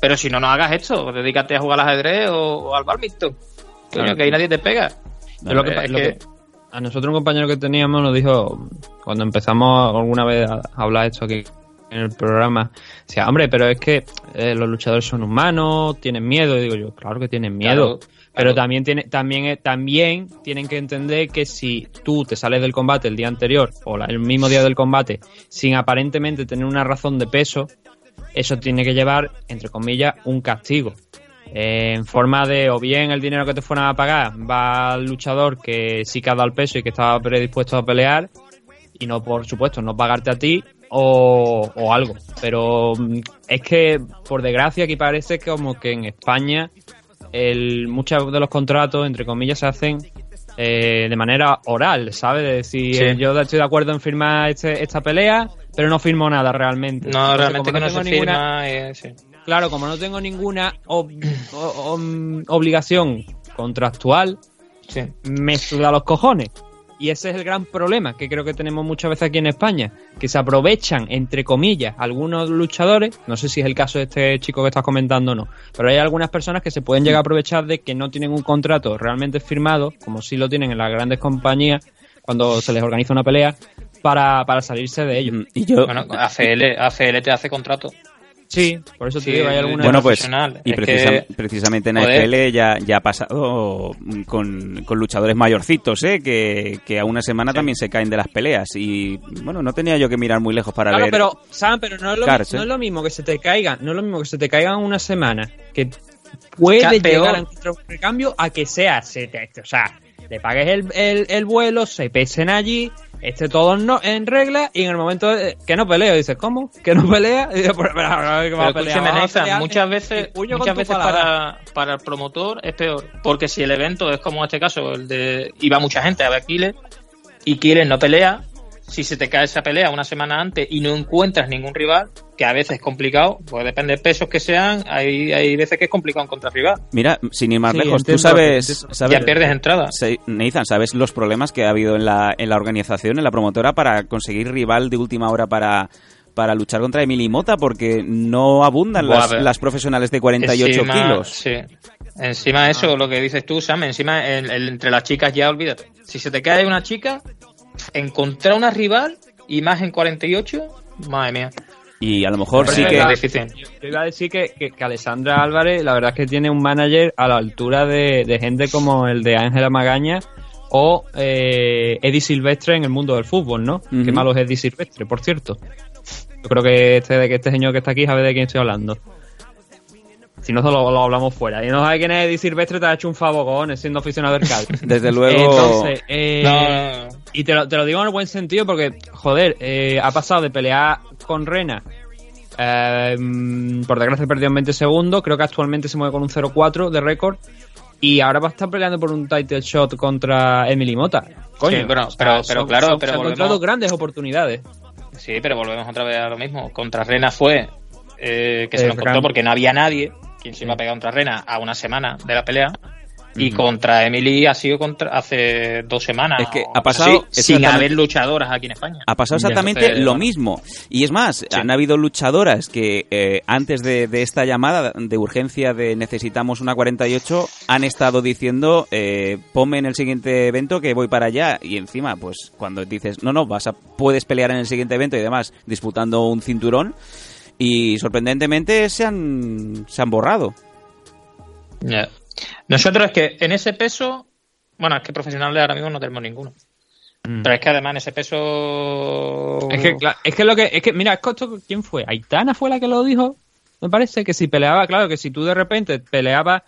Pero si no, no hagas esto, dedícate a jugar al ajedrez o, o al badminton. Coño, Claro. que ahí nadie te pega. Es lo que, Es lo que- a nosotros un compañero que teníamos nos dijo, cuando empezamos alguna vez a hablar esto aquí en el programa, decía, hombre, pero es que eh, los luchadores son humanos, tienen miedo. Y digo yo, claro que tienen miedo. Claro, Pero también, tiene, también, eh, también tienen que entender que si tú te sales del combate el día anterior o la- el mismo día del combate sin aparentemente tener una razón de peso, eso tiene que llevar, entre comillas, un castigo. Eh, en forma de o bien el dinero que te fueran a pagar va al luchador que sí que ha dado el peso y que estaba predispuesto a pelear y no por supuesto no pagarte a ti o, o algo pero mm, es que por desgracia aquí parece como que en España el, muchos de los contratos entre comillas se hacen eh, de manera oral, ¿sabes? De decir, Sí. eh, yo estoy de acuerdo en firmar este- esta pelea, pero no firmo nada realmente. No, Entonces, realmente que no se tengo ninguna- firma. eh, sí. Claro, como no tengo ninguna ob- obligación contractual, Sí. me suda los cojones. Y ese es el gran problema que creo que tenemos muchas veces aquí en España, que se aprovechan, entre comillas, algunos luchadores, no sé si es el caso de este chico que estás comentando o no, pero hay algunas personas que se pueden llegar a aprovechar de que no tienen un contrato realmente firmado, como sí lo tienen en las grandes compañías, cuando se les organiza una pelea, para, para salirse de ello. Y yo, Bueno, ACL, ACL te hace contrato. Sí, por eso te Sí, digo, hay algunas... bueno, pues, profesional. y Es precisa- que- precisamente en. AFL ya, ya ha pasado con, con luchadores mayorcitos, ¿eh? Que, que a una semana también se caen de las peleas. Y bueno, no tenía yo que mirar muy lejos para Claro, ver. pero, Sam, pero no es, lo, no es mismo que se te caigan, no es lo mismo que se te caigan una semana, que puede llegar a encontrar un recambio a que sea, se te- o sea, le pagues el, el, el vuelo, se pesen allí, esté todo no, en regla y en el momento de- que no peleo, dices, ¿cómo? ¿Que no pelea? Y dices, pero, pero, Pero a pelear, escúchame, va a Nathan, pelear muchas veces, muchas veces para, para el promotor es peor. Porque si el evento es como en este caso, el de iba mucha gente a ver Aquiles y Aquiles no pelea, si se te cae esa pelea una semana antes y no encuentras ningún rival, que a veces es complicado, pues depende de pesos que sean, hay, hay veces que es complicado encontrar rival. Mira, sin ir más Sí, lejos, tú entiendo, sabes, entiendo. sabes Ya pierdes entrada. Sí, Nathan, ¿sabes los problemas que ha habido en la, en la organización, en la promotora, para conseguir rival de última hora para, para luchar contra Emily Mota? Porque no abundan Buah, las, las profesionales de 48 Encima- kilos. Sí. Encima de eso, lo que dices tú, Sam, encima el- el- entre las chicas ya olvídate. Si se te cae una chica, encontrar una rival y más en 48, madre mía. Y a lo mejor Pero sí que... difícil. Yo iba a decir que, que, que Alessandra Álvarez, la verdad es que tiene un manager a la altura de, de gente como el de Ángela Magaña o eh, Eddie Silvestre en el mundo del fútbol, ¿no? Qué malo es Eddie Silvestre, por cierto. Yo creo que este, que este señor que está aquí sabe de quién estoy hablando. Si no, solo lo hablamos fuera. Y no sabe quién es Eddie Silvestre, te ha hecho un favor, siendo aficionado del Cádiz. [LAUGHS] Desde luego... Entonces, eh, No, no, no. Y te lo, te lo digo en el buen sentido porque, joder, eh, ha pasado de pelear con Rena. eh, mm, por desgracia perdió en 20 segundos. Creo que actualmente se mueve con un 0-4 de récord. Y ahora va a estar peleando por un title shot contra Emily Mota. Coño, Sí, bueno, o sea, pero- pero son- claro, son- pero se han encontrado grandes oportunidades. Sí, pero volvemos otra vez a lo mismo. Contra Rena fue eh, que se Eh, lo encontró Fran. porque no había nadie quien se iba a pegar contra Rena a una semana de la pelea. Y contra Emily ha sido contra hace dos semanas. Es que ha pasado así, sin haber luchadoras aquí en España. Ha pasado exactamente entonces, lo bueno. mismo. Y es más, han habido luchadoras que eh, antes de, de esta llamada de urgencia de necesitamos una 48 han estado diciendo eh, ponme en el siguiente evento que voy para allá. Y encima, pues cuando dices no, no, vas a, puedes pelear en el siguiente evento y demás disputando un cinturón. Y sorprendentemente se han, se han borrado. Ya. Nosotros es que en ese peso, bueno, es que profesionales ahora mismo no tenemos ninguno. Mm. Pero es que además en ese peso. Es que, es que lo que. Es que, mira, esto- ¿quién fue? Aitana fue la que lo dijo. Me parece que si peleaba, claro, que si tú de repente peleabas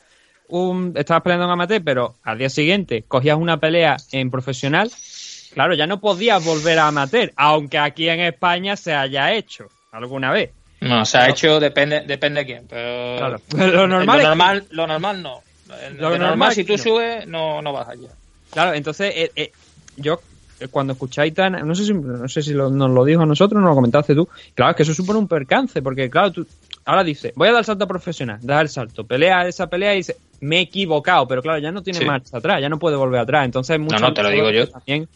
un. Estabas peleando en amateur, pero al día siguiente cogías una pelea en profesional, claro, ya no podías volver a amateur, aunque aquí en España se haya hecho alguna vez. No, se ha hecho, depende, depende de quién. Pero Claro. [LAUGHS] Lo normal lo es que- normal, lo normal no. Lo Lo normal si tú no. subes, no, no bajas ya. Claro, entonces eh, eh, yo eh, cuando escuché a Aitana, no sé si, no sé si lo- nos lo dijo a nosotros, nos lo comentaste tú, claro, es que eso supone un percance, porque claro, tú ahora dices, voy a dar el salto profesional, das el salto, pelea esa pelea y dice, me he equivocado, pero claro, ya no tiene Sí. marcha atrás, ya no puede volver atrás, entonces muchos no, te lo digo yo. también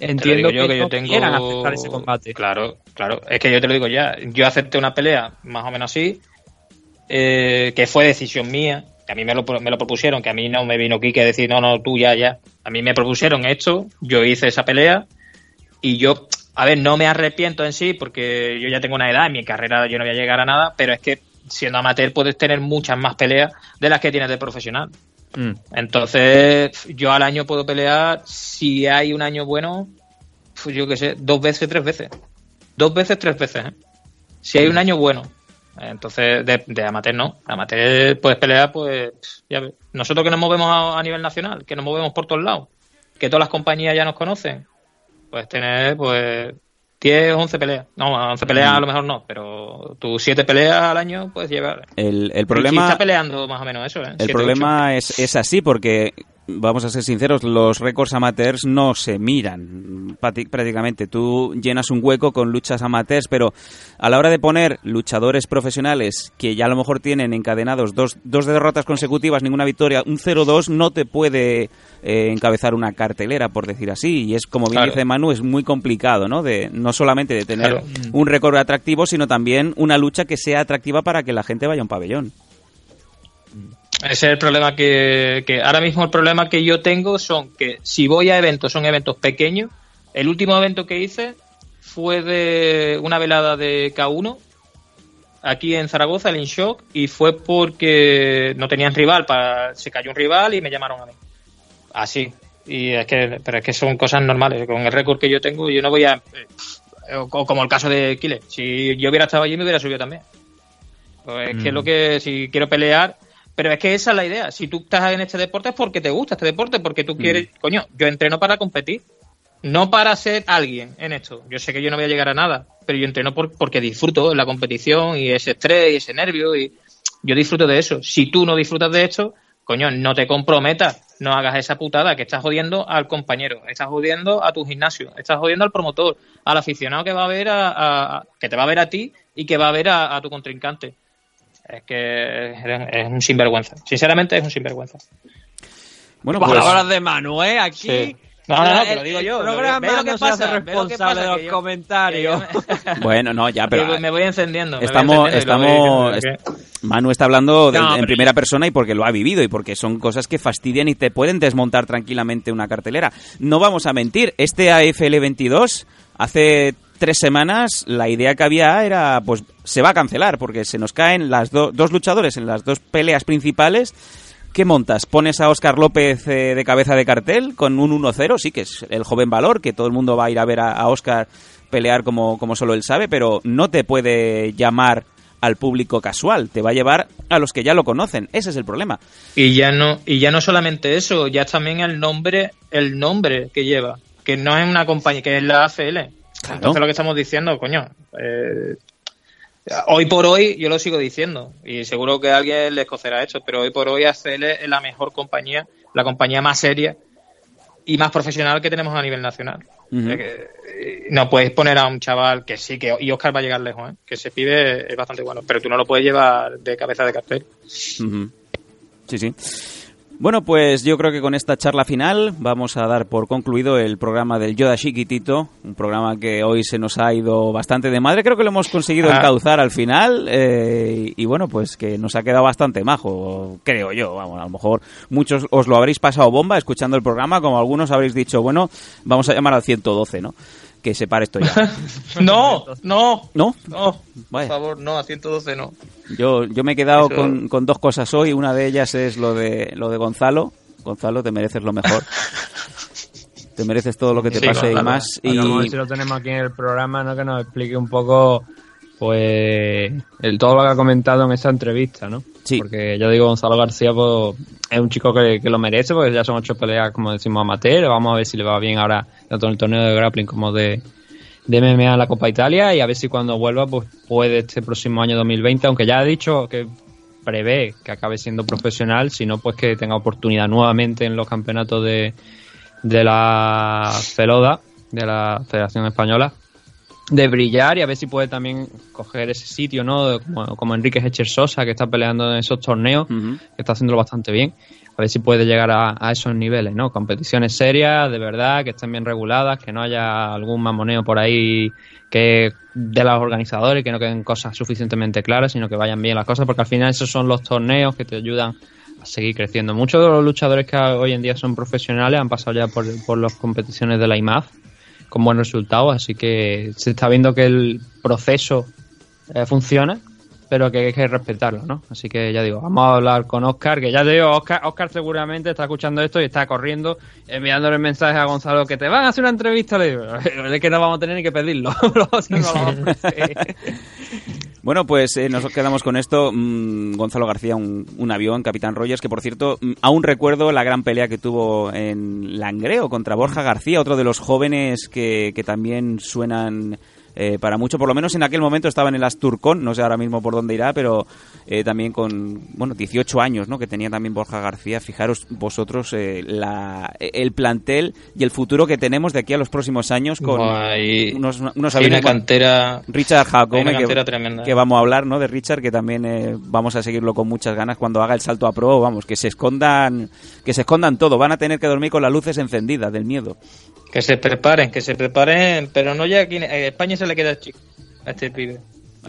entiendo yo, que, que yo no tengo- quieran aceptar ese combate. Claro, claro. Es que yo te lo digo ya. Yo acepté una pelea más o menos así, eh, que fue decisión mía. Que a mí me lo, me lo propusieron, que a mí no me vino Kike a decir, no, no, tú ya, ya. A mí me propusieron esto, yo hice esa pelea y yo, a ver, no me arrepiento en sí porque yo ya tengo una edad, en mi carrera yo no voy a llegar a nada, pero es que siendo amateur puedes tener muchas más peleas de las que tienes de profesional. Mm. Entonces, yo al año puedo pelear, si hay un año bueno, pues yo qué sé, dos veces, tres veces. Dos veces, tres veces. ¿eh? Si hay un año bueno. Entonces, de, de amateur no. Amateur puedes pelear, pues, ya ves. Nosotros que nos movemos a, a nivel nacional, que nos movemos por todos lados, que todas las compañías ya nos conocen, pues tener, pues, 10, 11 peleas. No, 11 peleas a lo mejor no, pero tus 7 peleas al año puedes llevar. El, el Y problema... está peleando más o menos eso, ¿eh? El problema es, es así porque, vamos a ser sinceros, los récords amateurs no se miran prácticamente. Tú llenas un hueco con luchas amateurs, pero a la hora de poner luchadores profesionales que ya a lo mejor tienen encadenados dos, dos derrotas consecutivas, ninguna victoria, un 0-2 no te puede eh, encabezar una cartelera, por decir así. Y es, como bien Claro. dice Manu, es muy complicado, ¿no? De, no solamente de tener Claro. un récord atractivo, sino también una lucha que sea atractiva para que la gente vaya a un pabellón. Ese es el problema que, que ahora mismo el problema que yo tengo son que si voy a eventos, son eventos pequeños. El último evento que hice fue de una velada de K1 aquí en Zaragoza, el InShock, y fue porque no tenían rival, para, se cayó un rival y me llamaron a mí. Así. Y es que, pero es que son cosas normales. Con el récord que yo tengo, yo no voy a. eh, o como el caso de Kile. Si yo hubiera estado allí, me hubiera subido también. Pues es que Mm. lo que, si quiero pelear, pero es que esa es la idea. Si tú estás en este deporte es porque te gusta este deporte, porque tú quieres, coño, yo entreno para competir, no para ser alguien en esto. Yo sé que yo no voy a llegar a nada, pero yo entreno por- porque disfruto la competición y ese estrés y ese nervio y yo disfruto de eso. Si tú no disfrutas de esto, coño, no te comprometas, no hagas esa putada que estás jodiendo al compañero, estás jodiendo a tu gimnasio, estás jodiendo al promotor, al aficionado que va a ver a, a- a- que te va a ver a ti y que va a ver a, a tu contrincante. Es que es, un sinvergüenza. Sinceramente es un sinvergüenza. Bueno, pues... Palabras de Manu, ¿eh? Aquí. Sí. No, no, no, el- te lo digo el yo. programa lo que no se hace pasa, ve lo que responsable pasa, de los yo- comentarios. [LAUGHS] Bueno, no, ya, pero... me, me voy encendiendo. voy Estamos, encendiendo estamos, diciendo, est- Manu está hablando de- No, en primera persona y porque lo ha vivido y porque son cosas que fastidian y te pueden desmontar tranquilamente una cartelera. No vamos a mentir, este AFL 22 hace tres semanas la idea que había era, pues se va a cancelar porque se nos caen las do- dos luchadores en las dos peleas principales. ¿Qué montas? ¿Pones a Óscar López eh, de cabeza de cartel con un 1-0? Sí, que es el joven valor, que todo el mundo va a ir a ver a, Óscar pelear como, como solo él sabe, pero no te puede llamar al público casual, te va a llevar a los que ya lo conocen. Ese es el problema. Y ya no, y ya no solamente eso, ya también el nombre, el nombre que lleva, que no es una compañía, que es la AFL. Entonces lo que estamos diciendo, coño, eh, hoy por hoy yo lo sigo diciendo y seguro que a alguien les cocerá esto, pero hoy por hoy AFL es la mejor compañía, la compañía más seria y más profesional que tenemos a nivel nacional. Que, eh, no puedes poner a un chaval que sí, que y Oscar va a llegar lejos, ¿eh? que ese pibe es bastante bueno, pero tú no lo puedes llevar de cabeza de cartel. Sí, sí. Bueno, pues yo creo que con esta charla final vamos a dar por concluido el programa del Yoda Chiquitito, un programa que hoy se nos ha ido bastante de madre. Creo que lo hemos conseguido Ah. encauzar al final eh, y bueno, pues que nos ha quedado bastante majo, creo yo. Vamos, a lo mejor muchos os lo habréis pasado bomba escuchando el programa, como algunos habréis dicho, bueno, vamos a llamar al 112, ¿no? Que se pare esto ya. [LAUGHS] no, no, ¿No? no, Vaya. por favor, no, a 112 no. Yo, yo me he quedado Eso- con, con dos cosas hoy. Una de ellas es lo de, lo de Gonzalo. Gonzalo, te mereces lo mejor. [LAUGHS] te mereces todo lo que te Sí, pase y más. Y Vamos a ver si lo tenemos aquí en el programa, ¿no? Que nos explique un poco, pues, el, todo lo que ha comentado en esa entrevista, ¿no? Sí. Porque ya digo, Gonzalo García, pues, es un chico que, que lo merece, porque ya son ocho peleas, como decimos, amateur. Vamos a ver si le va bien ahora, tanto en el torneo de grappling como de, de MMA en la Copa Italia, y a ver si cuando vuelva, pues, puede este próximo año 2020, aunque ya ha dicho que prevé que acabe siendo profesional, sino pues que tenga oportunidad nuevamente en los campeonatos de, de la FELODA, de la Federación Española, de brillar y a ver si puede también coger ese sitio, ¿no? Como, como Enrique Hecher Sosa, que está peleando en esos torneos, que está haciéndolo bastante bien. A ver si puede llegar a, a esos niveles, ¿no? Competiciones serias, de verdad, que estén bien reguladas, que no haya algún mamoneo por ahí que de los organizadores, que no queden cosas suficientemente claras, sino que vayan bien las cosas, porque al final esos son los torneos que te ayudan a seguir creciendo. Muchos de los luchadores que hoy en día son profesionales han pasado ya por, por las competiciones de la IMAF con buenos resultados, así que se está viendo que el proceso eh, funciona, pero que hay que respetarlo, ¿no? Así que ya digo, vamos a hablar con Oscar, que ya te digo, Oscar, seguramente está escuchando esto y está corriendo, enviándole mensajes a Gonzalo que te van a hacer una entrevista, le digo, [LAUGHS] es que no vamos a tener ni que pedirlo. [LAUGHS] [LAUGHS] Bueno, pues eh, nos quedamos con esto. Mm, Gonzalo García, un, avión, Capitán Rogers, que por cierto, mm, aún recuerdo la gran pelea que tuvo en Langreo contra Borja García, otro de los jóvenes que, que también suenan eh, para mucho. Por lo menos en aquel momento estaba en el Asturcon, no sé ahora mismo por dónde irá, pero eh, también con, bueno, 18 años, ¿no? Que tenía también Borja García. Fijaros vosotros eh, la, el plantel y el futuro que tenemos de aquí a los próximos años con unos, unos hay una cantera- Richard Jacome, una que, cantera que vamos a hablar, ¿no? De Richard, que también eh, vamos a seguirlo con muchas ganas cuando haga el salto a pro, vamos, que se escondan, que se escondan todo, van a tener que dormir con las luces encendidas del miedo. Que se preparen, que se preparen, pero no ya aquí. España se le queda chico a este pibe.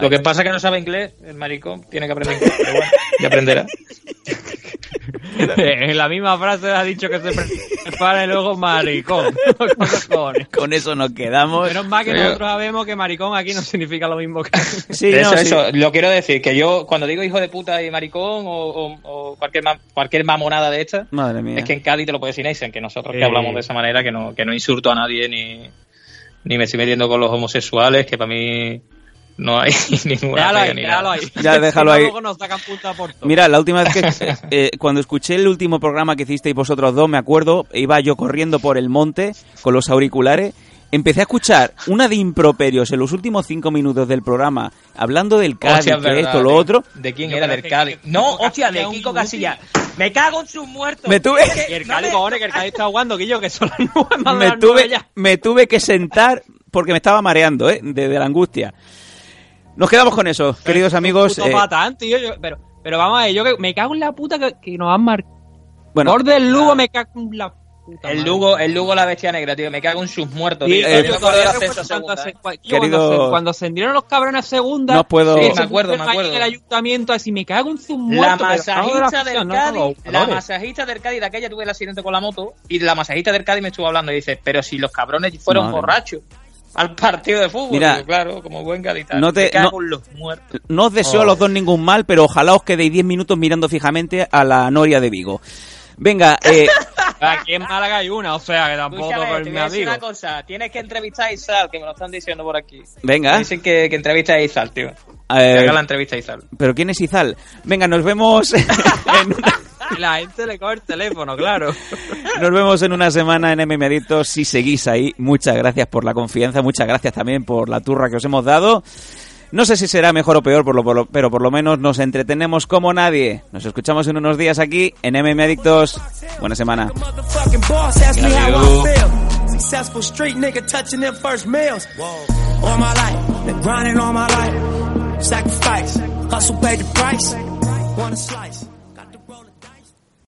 Lo que pasa es que no sabe inglés, el maricón, tiene que aprender inglés, pero bueno, ya aprenderá. [LAUGHS] en la misma frase ha dicho que se prepara y luego maricón. [LAUGHS] Con eso nos quedamos. Menos mal que Pero- nosotros sabemos que maricón aquí no significa lo mismo que... [LAUGHS] Sí, eso, no, sí. eso, lo quiero decir, que yo cuando digo hijo de puta y maricón o, o- o cualquier, ma- cualquier mamonada de esta, Madre mía. es que en Cádiz te lo puede decir Neisen, que nosotros que hablamos de esa manera, que no, que no insulto a nadie ni, ni me estoy metiendo con los homosexuales, que para mí no hay [LAUGHS] ninguna Déjalo ahí, ni déjalo nada. ahí. Ya, déjalo ahí. Luego nos sacan punta por todo. Mira, la última vez que [LAUGHS] eh, cuando escuché el último programa que hicisteis vosotros dos, me acuerdo, iba yo corriendo por el monte con los auriculares, empecé a escuchar una de improperios en los últimos cinco minutos del programa, hablando del Cádiz, Hostia, es que verdad, esto, lo ¿de- otro. ¿De quién Yo era? Del Cádiz. No, hostia, de Kiko un Casilla. Me cago en sus muertos. Me tuve- Y el Cádiz, cojones, que el Cádiz está jugando, Guillo, que son las nueve me tuve, ya. me tuve que sentar porque me estaba mareando, ¿eh? De, de la angustia. Nos quedamos con eso, queridos amigos. Eh, patán, tío, yo- pero, pero vamos a ver, yo que me cago en la puta que, que nos han marcado. bueno, del Lugo, me cago en la puta El. Lugo, el Lugo la bestia negra, tío. Me cago en sus muertos, tío. eh, Yo todavía recuerdo cuando, segunda, se- ¿eh? cua- Querido- cuando, se, cuando ascendieron los cabrones a segunda, No puedo- Sí, me acuerdo, me acuerdo. en el ayuntamiento así, me cago en sus La muertos. de masajista del no Cádiz, la masajista del Cádiz, de aquella tuve el accidente con la moto, y la masajista del Cádiz me estuvo hablando y dice, pero si los cabrones fueron borrachos al partido de fútbol, Mira, Digo, claro, como buen gaditano. no te- cago no- en los muertos. no os deseo a los dos ningún mal, pero ojalá os quedéis 10 minutos mirando fijamente a la Noria de Vigo. Venga, [LAUGHS] eh, Aquí en Málaga hay una, o sea, que tampoco Escúchame, te mi voy a decir amigo. una cosa, tienes que entrevistar a Isal, que me lo están diciendo por aquí. venga. Dicen que, que entrevista a Isal, tío. Que haga la entrevista a Isal. ¿Pero quién es Izal? Venga, nos vemos [LAUGHS] en una, [LAUGHS] La gente le coge el teléfono, claro. nos vemos en una semana en MM Adictos. Si seguís ahí, muchas gracias por la confianza, muchas gracias también por la turra que os hemos dado. No sé si será mejor o peor, por lo- por lo- pero por lo menos nos entretenemos como nadie. Nos escuchamos en unos días aquí en MM Adictos. Buena semana. Fucking